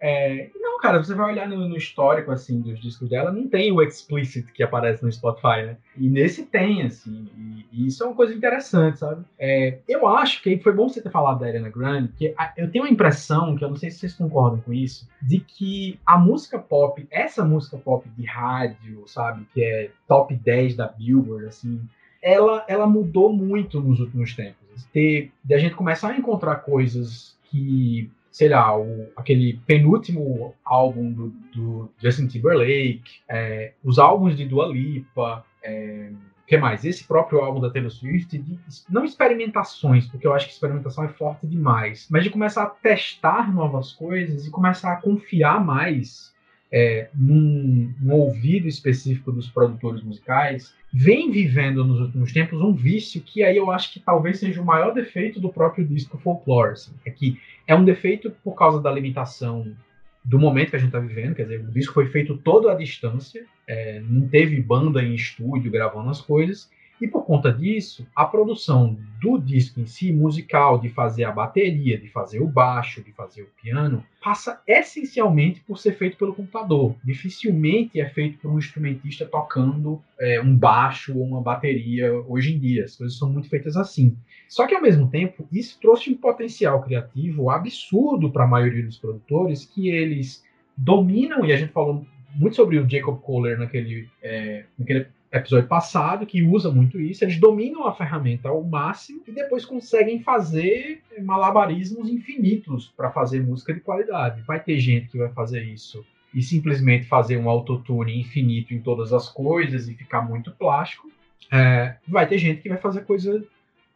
É, não, cara, você vai olhar no, no, histórico, assim, dos discos dela, não tem o explicit que aparece no Spotify, né? E nesse tem, assim, e, e isso é uma coisa interessante, sabe? É, eu acho que foi bom você ter falado da Ariana Grande, porque a, eu tenho a impressão, que eu não sei se vocês concordam com isso, de que a música pop, essa música pop de rádio, sabe, que é top 10 da Billboard, assim, ela, ela mudou muito nos últimos tempos. De, de a gente começar a encontrar coisas que sei lá, o, aquele penúltimo álbum do, do Justin Timberlake, é, os álbuns de Dua Lipa, é, que mais? Esse próprio álbum da Taylor Swift, de, não experimentações, porque eu acho que experimentação é forte demais, mas de começar a testar novas coisas e começar a confiar mais é, num, num, ouvido específico dos produtores musicais, vem vivendo nos últimos tempos um vício que aí eu acho que talvez seja o maior defeito do próprio disco Folklore. Assim, é que é um defeito por causa da limitação do momento que a gente está vivendo, quer dizer, o disco foi feito todo à distância, é, não teve banda em estúdio gravando as coisas, e por conta disso, a produção do disco em si, musical, de fazer a bateria, de fazer o baixo, de fazer o piano, passa essencialmente por ser feito pelo computador. Dificilmente é feito por um instrumentista tocando é, um baixo ou uma bateria hoje em dia. As coisas são muito feitas assim. Só que ao mesmo tempo, isso trouxe um potencial criativo absurdo para a maioria dos produtores que eles dominam, e a gente falou muito sobre o Jacob Kohler naquele, é, naquele episódio passado, que usa muito isso, eles dominam a ferramenta ao máximo e depois conseguem fazer malabarismos infinitos para fazer música de qualidade. Vai ter gente que vai fazer isso e simplesmente fazer um autotune infinito em todas as coisas e ficar muito plástico. É, vai ter gente que vai fazer coisa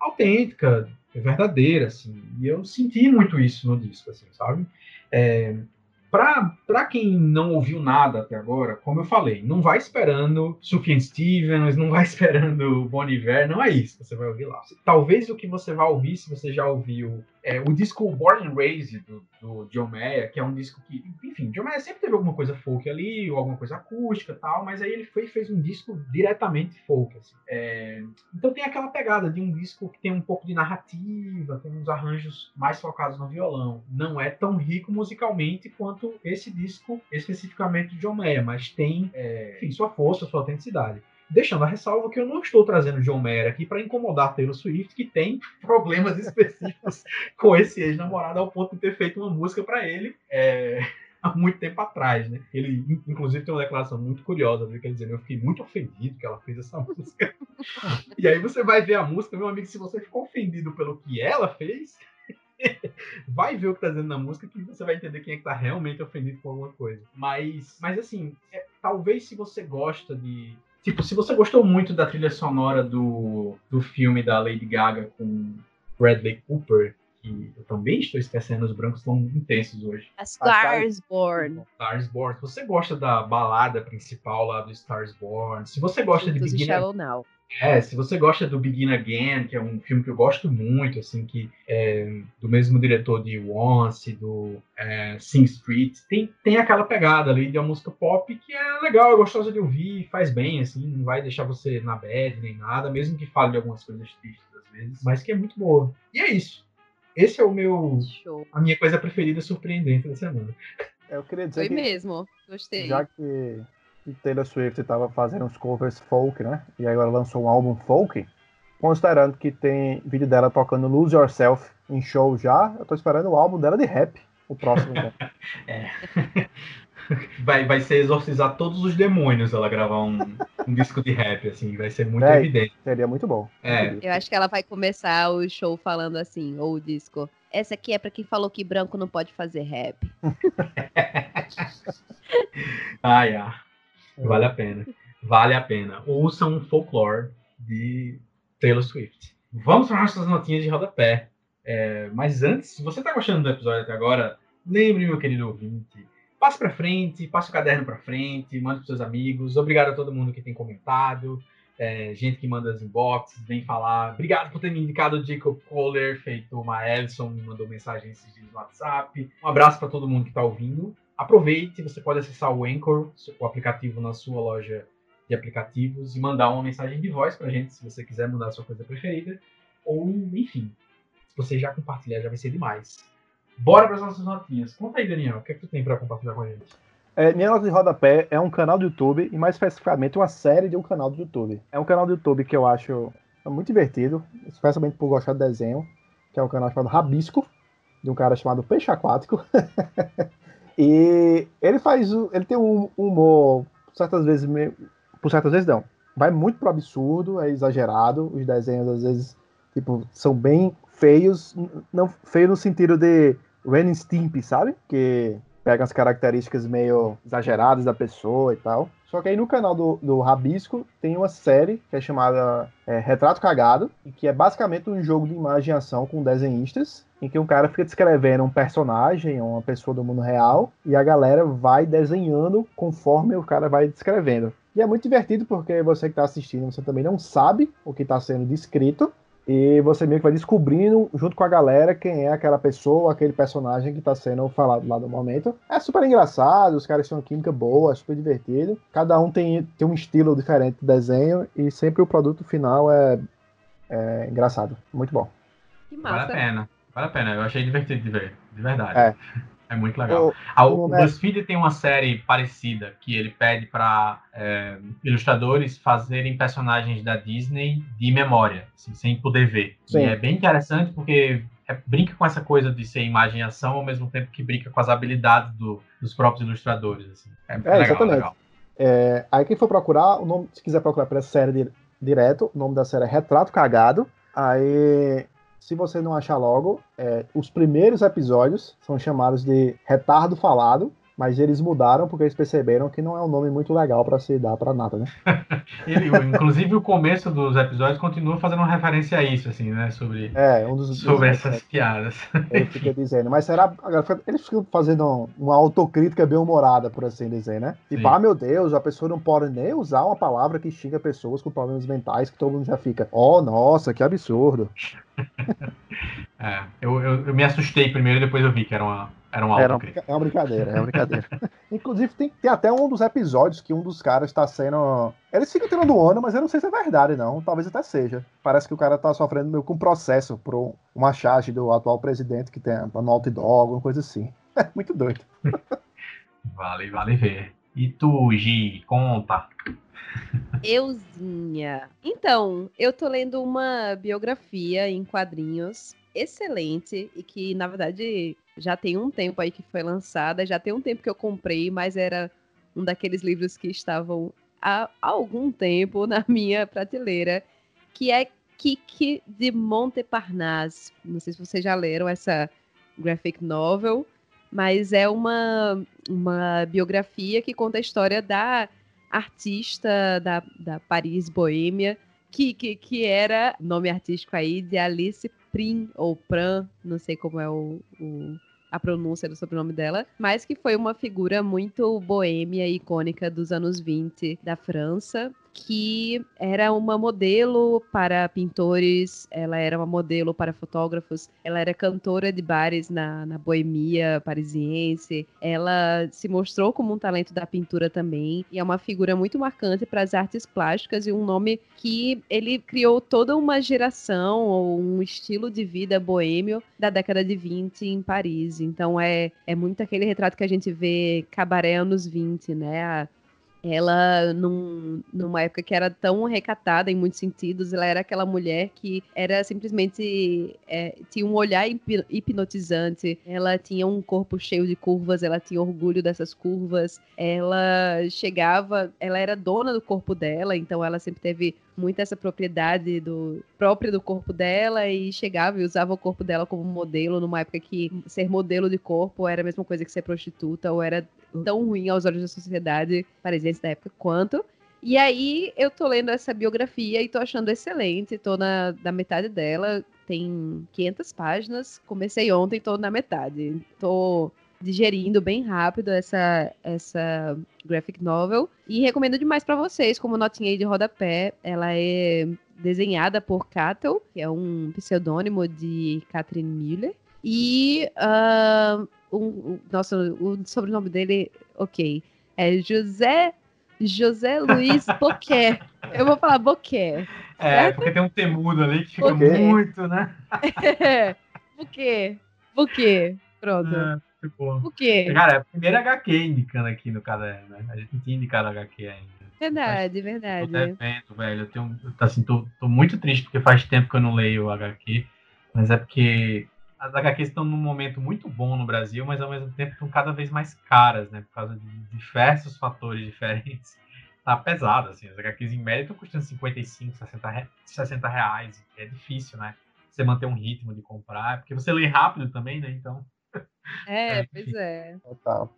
autêntica, verdadeira, assim. E eu senti muito isso no disco, assim, sabe? É, para quem não ouviu nada até agora, como eu falei, não vai esperando Sufjan Stevens, não vai esperando Bon Iver, não é isso que você vai ouvir lá. Talvez o que você vai ouvir, se você já ouviu é, o disco Born and Raised do, do John Mayer, que é um disco que, enfim, John Mayer sempre teve alguma coisa folk ali, ou alguma coisa acústica tal, mas aí ele foi fez um disco diretamente folk. Assim. É, então tem aquela pegada de um disco que tem um pouco de narrativa, tem uns arranjos mais focados no violão. Não é tão rico musicalmente quanto esse disco especificamente de John Mayer, mas tem, é, enfim, sua força, sua autenticidade deixando a ressalva que eu não estou trazendo John Mayer aqui para incomodar Taylor Swift, que tem problemas específicos com esse ex-namorado ao ponto de ter feito uma música para ele é, há muito tempo atrás, né? Ele, inclusive, tem uma declaração muito curiosa, quer dizer, eu fiquei muito ofendido que ela fez essa música. e aí você vai ver a música, meu amigo, se você ficou ofendido pelo que ela fez, vai ver o que tá dizendo na música que você vai entender quem é que tá realmente ofendido com alguma coisa. Mas, mas assim, é, talvez se você gosta de Tipo, se você gostou muito da trilha sonora do, do filme da Lady Gaga com Bradley Cooper, que eu também estou esquecendo, os brancos estão intensos hoje. A Stars Born. Stars Born. Se você gosta da balada principal lá do Stars Born, se você gosta de Begin Now. É, se você gosta do Begin Again, que é um filme que eu gosto muito, assim, que é do mesmo diretor de Once, do é, Sing Street, tem, tem aquela pegada ali de uma música pop que é legal, é gostosa de ouvir, faz bem, assim, não vai deixar você na bad nem nada, mesmo que fale de algumas coisas tristes às vezes, mas que é muito boa. E é isso. Esse é o meu. Show. A minha coisa preferida surpreendente da semana. Eu queria dizer Foi que, mesmo, gostei. Já que Taylor Swift estava fazendo uns covers folk, né? E agora lançou um álbum folk. Considerando que tem vídeo dela tocando Lose Yourself em show já, eu tô esperando o álbum dela de rap, o próximo. é. Vai, vai ser exorcizar todos os demônios ela gravar um, um disco de rap, assim, vai ser muito é, evidente. Seria muito bom. É. Eu acho que ela vai começar o show falando assim, ou o disco. Essa aqui é para quem falou que branco não pode fazer rap. ai, ai. Vale a pena. Vale a pena. Ouçam Folklore de Taylor Swift. Vamos para nossas notinhas de rodapé. É, mas antes, se você está gostando do episódio até agora, lembre, meu querido ouvinte, passe para frente, passe o caderno para frente, mande para seus amigos. Obrigado a todo mundo que tem comentado, é, gente que manda as inboxes, vem falar. Obrigado por ter me indicado o Jacob Kohler, feito uma Edson, me mandou mensagem esses dias no WhatsApp. Um abraço para todo mundo que está ouvindo aproveite, você pode acessar o Anchor, o aplicativo na sua loja de aplicativos, e mandar uma mensagem de voz para gente, se você quiser mandar a sua coisa preferida. Ou, enfim, se você já compartilhar, já vai ser demais. Bora para as nossas notinhas. Conta aí, Daniel, o que é que tu tem para compartilhar com a gente? É, Minha Nota de Rodapé é um canal do YouTube, e mais especificamente uma série de um canal do YouTube. É um canal do YouTube que eu acho muito divertido, especialmente por gostar de desenho, que é um canal chamado Rabisco, de um cara chamado Peixe Aquático. E ele faz. Ele tem um humor, certas vezes. Por certas vezes não. Vai muito pro absurdo, é exagerado. Os desenhos, às vezes, tipo, são bem feios. Não feio no sentido de Ren Stimpy, sabe? Que pega as características meio exageradas da pessoa e tal. Só que aí no canal do, do Rabisco tem uma série que é chamada é, Retrato Cagado, que é basicamente um jogo de imagem e ação com desenhistas, em que um cara fica descrevendo um personagem, uma pessoa do mundo real, e a galera vai desenhando conforme o cara vai descrevendo. E é muito divertido porque você que está assistindo, você também não sabe o que está sendo descrito, e você meio que vai descobrindo, junto com a galera, quem é aquela pessoa, aquele personagem que está sendo falado lá no momento. É super engraçado, os caras têm uma química boa, é super divertido. Cada um tem, tem um estilo diferente de desenho e sempre o produto final é, é engraçado. Muito bom. Que massa. Vale a pena, vale a pena. Eu achei divertido de ver, de verdade. É. É muito legal. O, ah, o, o BuzzFeed tem uma série parecida que ele pede para é, ilustradores fazerem personagens da Disney de memória, assim, sem poder ver. Sim. E é bem interessante porque é, brinca com essa coisa de ser imagem e ação ao mesmo tempo que brinca com as habilidades do, dos próprios ilustradores. Assim. É, é, legal, exatamente. Legal. É, aí quem for procurar, o nome, se quiser procurar pela série de, direto, o nome da série é Retrato Cagado. Aí se você não achar logo, é, os primeiros episódios são chamados de Retardo Falado, mas eles mudaram porque eles perceberam que não é um nome muito legal para se dar para nada, né? Ele, inclusive o começo dos episódios continua fazendo uma referência a isso, assim, né? Sobre, é, um dos, sobre dos, essas piadas. Ele fica dizendo, mas será. Eles ficam fazendo uma autocrítica bem humorada, por assim dizer, né? Tipo, ah, meu Deus, a pessoa não pode nem usar uma palavra que xinga pessoas com problemas mentais, que todo mundo já fica, oh, nossa, que absurdo. é, eu, eu, eu me assustei primeiro e depois eu vi que era uma era uma Era é uma brincadeira, é uma brincadeira. Inclusive, tem, tem até um dos episódios que um dos caras está sendo. Eles ficam tirando ano, mas eu não sei se é verdade, não. Talvez até seja. Parece que o cara tá sofrendo meio com um processo por uma charge do atual presidente que tem no outdoor, alguma coisa assim. É muito doido. vale, vale ver. E tu, Gi, conta. Euzinha. Então, eu tô lendo uma biografia em quadrinhos excelente e que, na verdade, já tem um tempo aí que foi lançada, já tem um tempo que eu comprei, mas era um daqueles livros que estavam há algum tempo na minha prateleira, que é Kiki de Montparnasse. Não sei se vocês já leram essa graphic novel, mas é uma, uma biografia que conta a história da artista da, da Paris Boêmia, que, que, que era nome artístico aí de Alice Prim, ou Pran, não sei como é o, o a pronúncia do sobrenome dela, mas que foi uma figura muito boêmia e icônica dos anos 20 da França que era uma modelo para pintores, ela era uma modelo para fotógrafos, ela era cantora de bares na, na boemia parisiense, ela se mostrou como um talento da pintura também, e é uma figura muito marcante para as artes plásticas e um nome que ele criou toda uma geração ou um estilo de vida boêmio da década de 20 em Paris. Então é, é muito aquele retrato que a gente vê cabaré anos 20, né? Ela, num, numa época que era tão recatada em muitos sentidos, ela era aquela mulher que era simplesmente. É, tinha um olhar hipnotizante, ela tinha um corpo cheio de curvas, ela tinha orgulho dessas curvas, ela chegava, ela era dona do corpo dela, então ela sempre teve muito essa propriedade do própria do corpo dela e chegava e usava o corpo dela como modelo numa época que ser modelo de corpo era a mesma coisa que ser prostituta ou era tão ruim aos olhos da sociedade parisiense da época quanto. E aí eu tô lendo essa biografia e tô achando excelente, tô na, na metade dela, tem 500 páginas, comecei ontem, tô na metade. Tô digerindo bem rápido essa, essa graphic novel. E recomendo demais para vocês, como notinha aí de rodapé. Ela é desenhada por Cato, que é um pseudônimo de Catherine Miller. E uh, um, nossa, o sobrenome dele, ok, é José José Luiz Boquer. Eu vou falar Boquer. É, porque tem um temudo ali que fica muito, né? é, Boquer. Boquer. Pronto. É. Tipo, o quê? Cara, é a primeira HQ indicando aqui no caderno, né? A gente não tinha indicado HQ ainda. Verdade, Mas, verdade. Tô devendo, velho. Eu tenho, assim, tô, tô muito triste porque faz tempo que eu não leio o HQ. Mas é porque as HQs estão num momento muito bom no Brasil, mas ao mesmo tempo estão cada vez mais caras, né? Por causa de diversos fatores diferentes. Tá pesado, assim. As HQs em média estão custando 55, 60, 60 reais. É difícil, né? Você manter um ritmo de comprar, porque você lê rápido também, né? Então É, pois é. Total.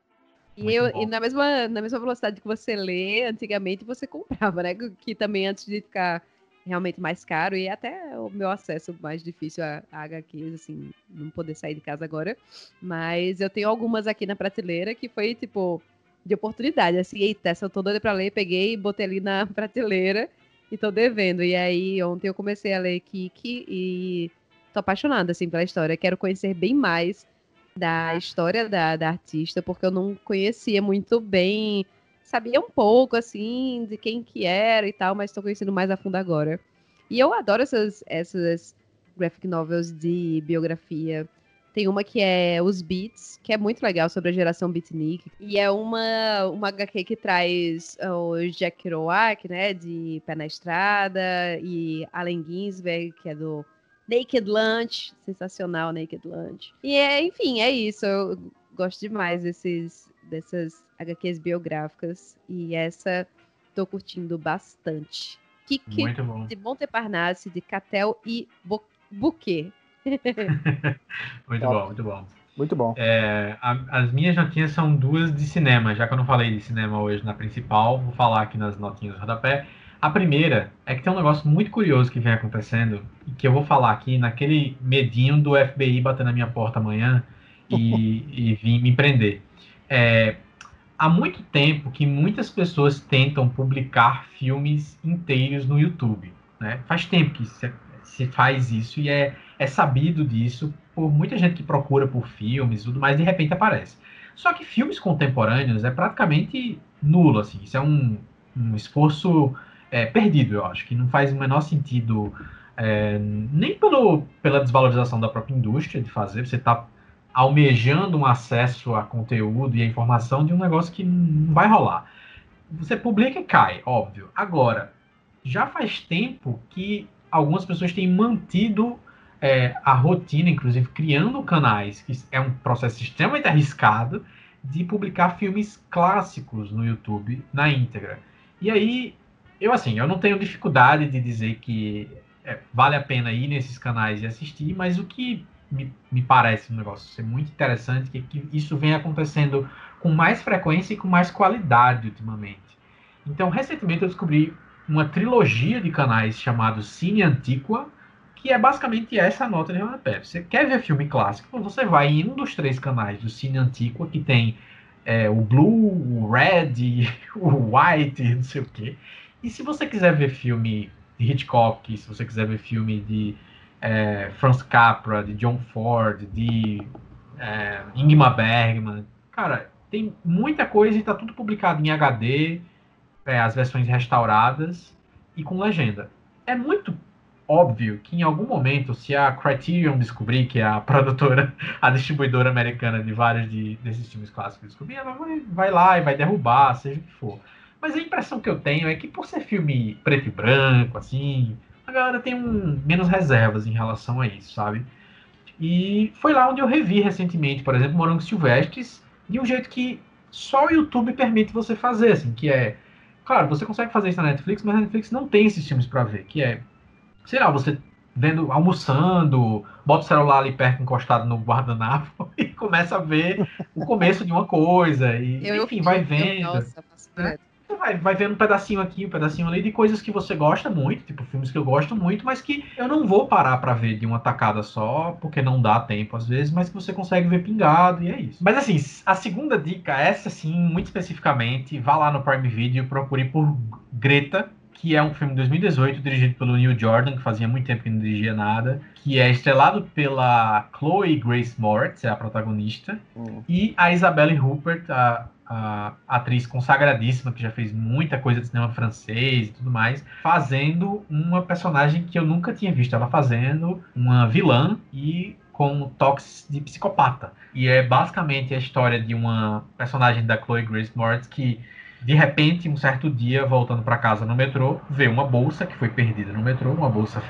E, eu, e na, mesma, na mesma velocidade que você lê, antigamente você comprava, né? Que também antes de ficar realmente mais caro e até o meu acesso mais difícil a, a HQs, assim, não poder sair de casa agora. Mas eu tenho algumas aqui na prateleira que foi, tipo, de oportunidade. Assim, eita, essa eu tô doida pra ler, peguei, botei ali na prateleira e tô devendo. E aí, ontem eu comecei a ler Kiki e tô apaixonada, assim, pela história. Quero conhecer bem mais da história da, da artista, porque eu não conhecia muito bem sabia um pouco, assim, de quem que era e tal, mas estou conhecendo mais a fundo agora. E eu adoro essas, essas graphic novels de biografia. Tem uma que é Os Beats, que é muito legal sobre a geração beatnik. E é uma, uma HQ que traz o Jack Kerouac, né, de Pé na Estrada, e Allen Ginsberg, que é do Naked Lunch, sensacional Naked Lunch. E é, enfim, é isso. Eu gosto demais desses, dessas HQs biográficas e essa tô curtindo bastante. Kiki Muito bom. de Montparnasse, de Catel e Bo Buquet. muito bom, muito bom. Muito bom. É, a, as minhas notinhas são duas de cinema, já que eu não falei de cinema hoje na principal, vou falar aqui nas notinhas do rodapé. A primeira é que tem um negócio muito curioso que vem acontecendo e que eu vou falar aqui naquele medinho do FBI bater na minha porta amanhã e, e vir me prender. É, há muito tempo que muitas pessoas tentam publicar filmes inteiros no YouTube. Né? Faz tempo que se, se faz isso e é, é sabido disso por muita gente que procura por filmes e tudo mais, de repente aparece. Só que filmes contemporâneos é praticamente nulo, assim. Isso é um, um esforço é, perdido, eu acho, que não faz o menor sentido é, nem pelo, pela desvalorização da própria indústria de fazer. Você está almejando um acesso a conteúdo e a informação de um negócio que não vai rolar. Você publica e cai, óbvio. Agora, já faz tempo que algumas pessoas têm mantido é, a rotina, inclusive criando canais, que é um processo extremamente arriscado, de publicar filmes clássicos no YouTube na íntegra. E aí, eu assim, eu não tenho dificuldade de dizer que é, vale a pena ir nesses canais e assistir, mas o que me, me parece um negócio ser muito interessante, que, que isso vem acontecendo com mais frequência e com mais qualidade ultimamente. Então, recentemente eu descobri uma trilogia de canais chamados Cine Antiqua, que é basicamente essa nota de rodapé. Você quer ver filme clássico, você vai em um dos três canais do Cine Antiqua, que tem é, o Blue, o Red, o White, não sei o quê. E se você quiser ver filme de Hitchcock, se você quiser ver filme de é, Franz Capra, de John Ford, de é, Ingmar Bergman. Cara, tem muita coisa e tá tudo publicado em HD, é, as versões restauradas e com legenda. É muito óbvio que em algum momento, se a Criterion descobrir, que é a produtora, a distribuidora americana de vários de, desses filmes clássicos descobrir, ela vai, vai lá e vai derrubar, seja o que for. Mas a impressão que eu tenho é que por ser filme preto e branco, assim, a galera tem um, menos reservas em relação a isso, sabe? E foi lá onde eu revi recentemente, por exemplo, Morangos Silvestres, de um jeito que só o YouTube permite você fazer, assim, que é... Claro, você consegue fazer isso na Netflix, mas a Netflix não tem esses filmes para ver, que é... Sei lá, você vendo, almoçando, bota o celular ali perto, encostado no guardanapo e começa a ver o começo de uma coisa. E, Eu- enfim, eu- vai eu- vendo. nossa, faço direto. Você vai, vai vendo um pedacinho aqui, um pedacinho ali de coisas que você gosta muito, tipo filmes que eu gosto muito, mas que eu não vou parar pra ver de uma tacada só, porque não dá tempo às vezes, mas que você consegue ver pingado e é isso. Mas assim, a segunda dica, essa sim, muito especificamente, vá lá no Prime Video, procure por Greta, que é um filme de 2018 dirigido pelo Neil Jordan, que fazia muito tempo que não dirigia nada, que é estrelado pela Chloe Grace Moretz, é a protagonista, Hum. e a Isabelle Huppert, a, a atriz consagradíssima, que já fez muita coisa de cinema francês e tudo mais, fazendo uma personagem que eu nunca tinha visto ela fazendo, uma vilã e com toques de psicopata. E é basicamente a história de uma personagem da Chloe Grace Moretz que de repente, um certo dia, voltando para casa no metrô, vê uma bolsa que foi perdida no metrô, uma bolsa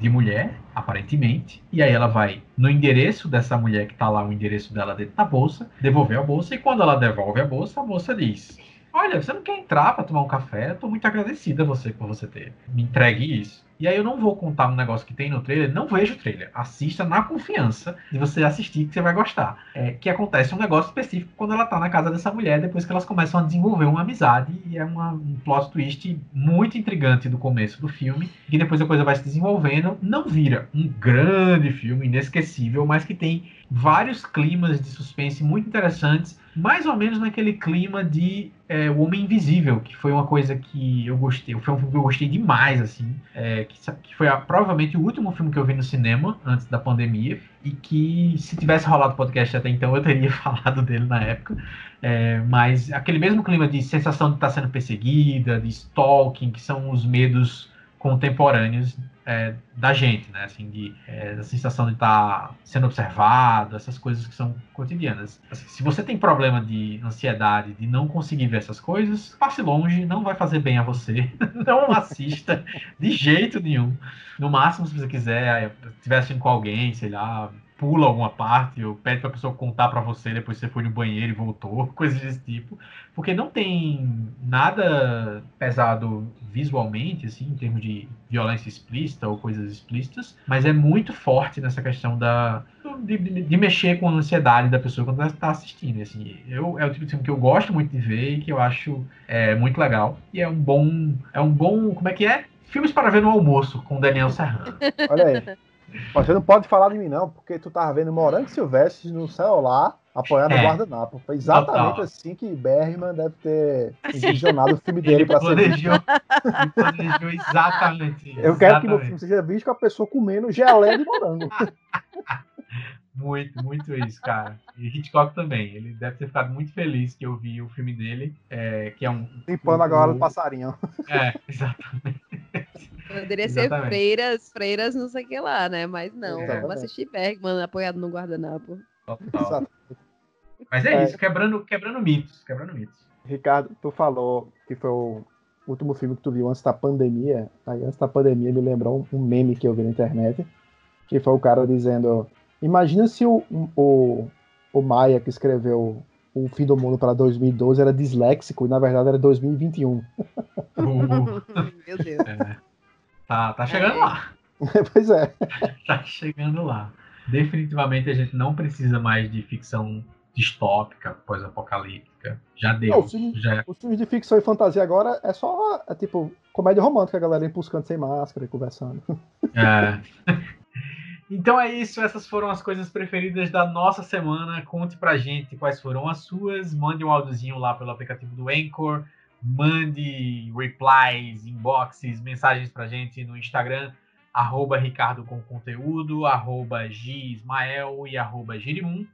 de mulher, aparentemente. E aí ela vai no endereço dessa mulher que tá lá, o endereço dela dentro da bolsa, devolver a bolsa. E quando ela devolve a bolsa, a moça diz: Olha, você não quer entrar para tomar um café? Eu tô muito agradecida a você por você ter me entregue isso. E aí eu não vou contar um negócio que tem no trailer, não veja o trailer. Assista na confiança de você assistir que você vai gostar. É que acontece um negócio específico quando ela tá na casa dessa mulher, depois que elas começam a desenvolver uma amizade. E é uma, um plot twist muito intrigante do começo do filme. E depois a coisa vai se desenvolvendo. Não vira um grande filme, inesquecível, mas que tem vários climas de suspense muito interessantes, mais ou menos naquele clima de é, O Homem Invisível, que foi uma coisa que eu gostei, foi um filme que eu gostei demais, assim, é, que, que, foi a, provavelmente o último filme que eu vi no cinema antes da pandemia, e que se tivesse rolado podcast até então eu teria falado dele na época, é, mas aquele mesmo clima de sensação de estar sendo perseguida, de stalking, que são os medos contemporâneos é, da gente, né? Assim, de, é, da sensação de estar tá sendo observado, essas coisas que são cotidianas. Assim, se você tem problema de ansiedade, de não conseguir ver essas coisas, passe longe, não vai fazer bem a você. não assista de jeito nenhum. No máximo, se você quiser, estiver assistindo com alguém, sei lá, pula alguma parte ou pede para a pessoa contar para você depois você foi no banheiro e voltou, coisas desse tipo, porque não tem nada pesado visualmente, assim, em termos de violência explícita ou coisas explícitas, mas é muito forte nessa questão da de, de, de mexer com a ansiedade da pessoa quando ela está assistindo, assim, eu é o tipo de filme que eu gosto muito de ver e que eu acho é, muito legal e é um bom é um bom como é que é filmes para ver no almoço com Daniel Serrano. Olha aí. Você não pode falar de mim, não, porque tu tava vendo Morango Silvestre no celular apoiado é. no guardanapo. Foi exatamente Total. assim que Bergman deve ter envisionado o filme dele para ser visto. planejou exatamente. Eu quero que meu filme seja visto com a pessoa comendo geleia de morango. Muito, muito isso, cara. E Hitchcock também. Ele deve ter ficado muito feliz que eu vi o filme dele, é, que é um. Limpando um, agora do passarinho. É, exatamente. Poderia ser freiras, freiras, não sei o que lá, né? Mas não, Exatamente. vamos assistir Bergman apoiado no guardanapo. Total. Mas é, é, isso, quebrando, quebrando mitos, quebrando mitos. Ricardo, tu falou que foi o último filme que tu viu antes da pandemia. Aí antes da pandemia me lembrou um meme que eu vi na internet, que foi o cara dizendo: Imagina se o, o, o Maia que escreveu o fim do mundo para 2012 era disléxico e na verdade era 2021. Uh, Meu Deus. É. Tá, tá chegando é. lá. pois é. tá chegando lá. Definitivamente a gente não precisa mais de ficção distópica, pós-apocalíptica. Já deu. Não, filme, já... Os filmes de ficção e fantasia agora é só, é tipo, comédia romântica, a galera empuscando sem máscara e conversando. É. Então é isso, essas foram as coisas preferidas da nossa semana. Conte pra gente quais foram as suas. Mande um áudiozinho lá pelo aplicativo do Anchor mande replies, inboxes, mensagens pra gente no Instagram, arroba Ricardo com conteúdo, arroba Gismael e arroba Girimum,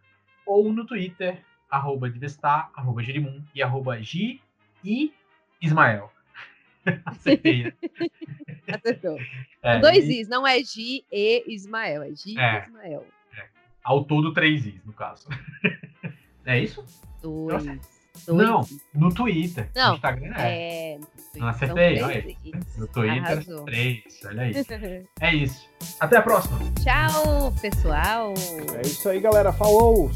ou no Twitter, arroba Divestar, arroba Girimum e arroba Gi e Ismael. Acertei, né? Acertou. É, Dois e... Is, não é Gi e Ismael, é Gi é, e Ismael. É. Ao todo, três Is, no caso. é isso? Dois. Dois. Não, no Twitter. Não, no Instagram é. é não acertei, olha aí. No Twitter, Arrasou. três, olha aí. é isso. Até a próxima. Tchau, pessoal. É isso aí, galera. Falou!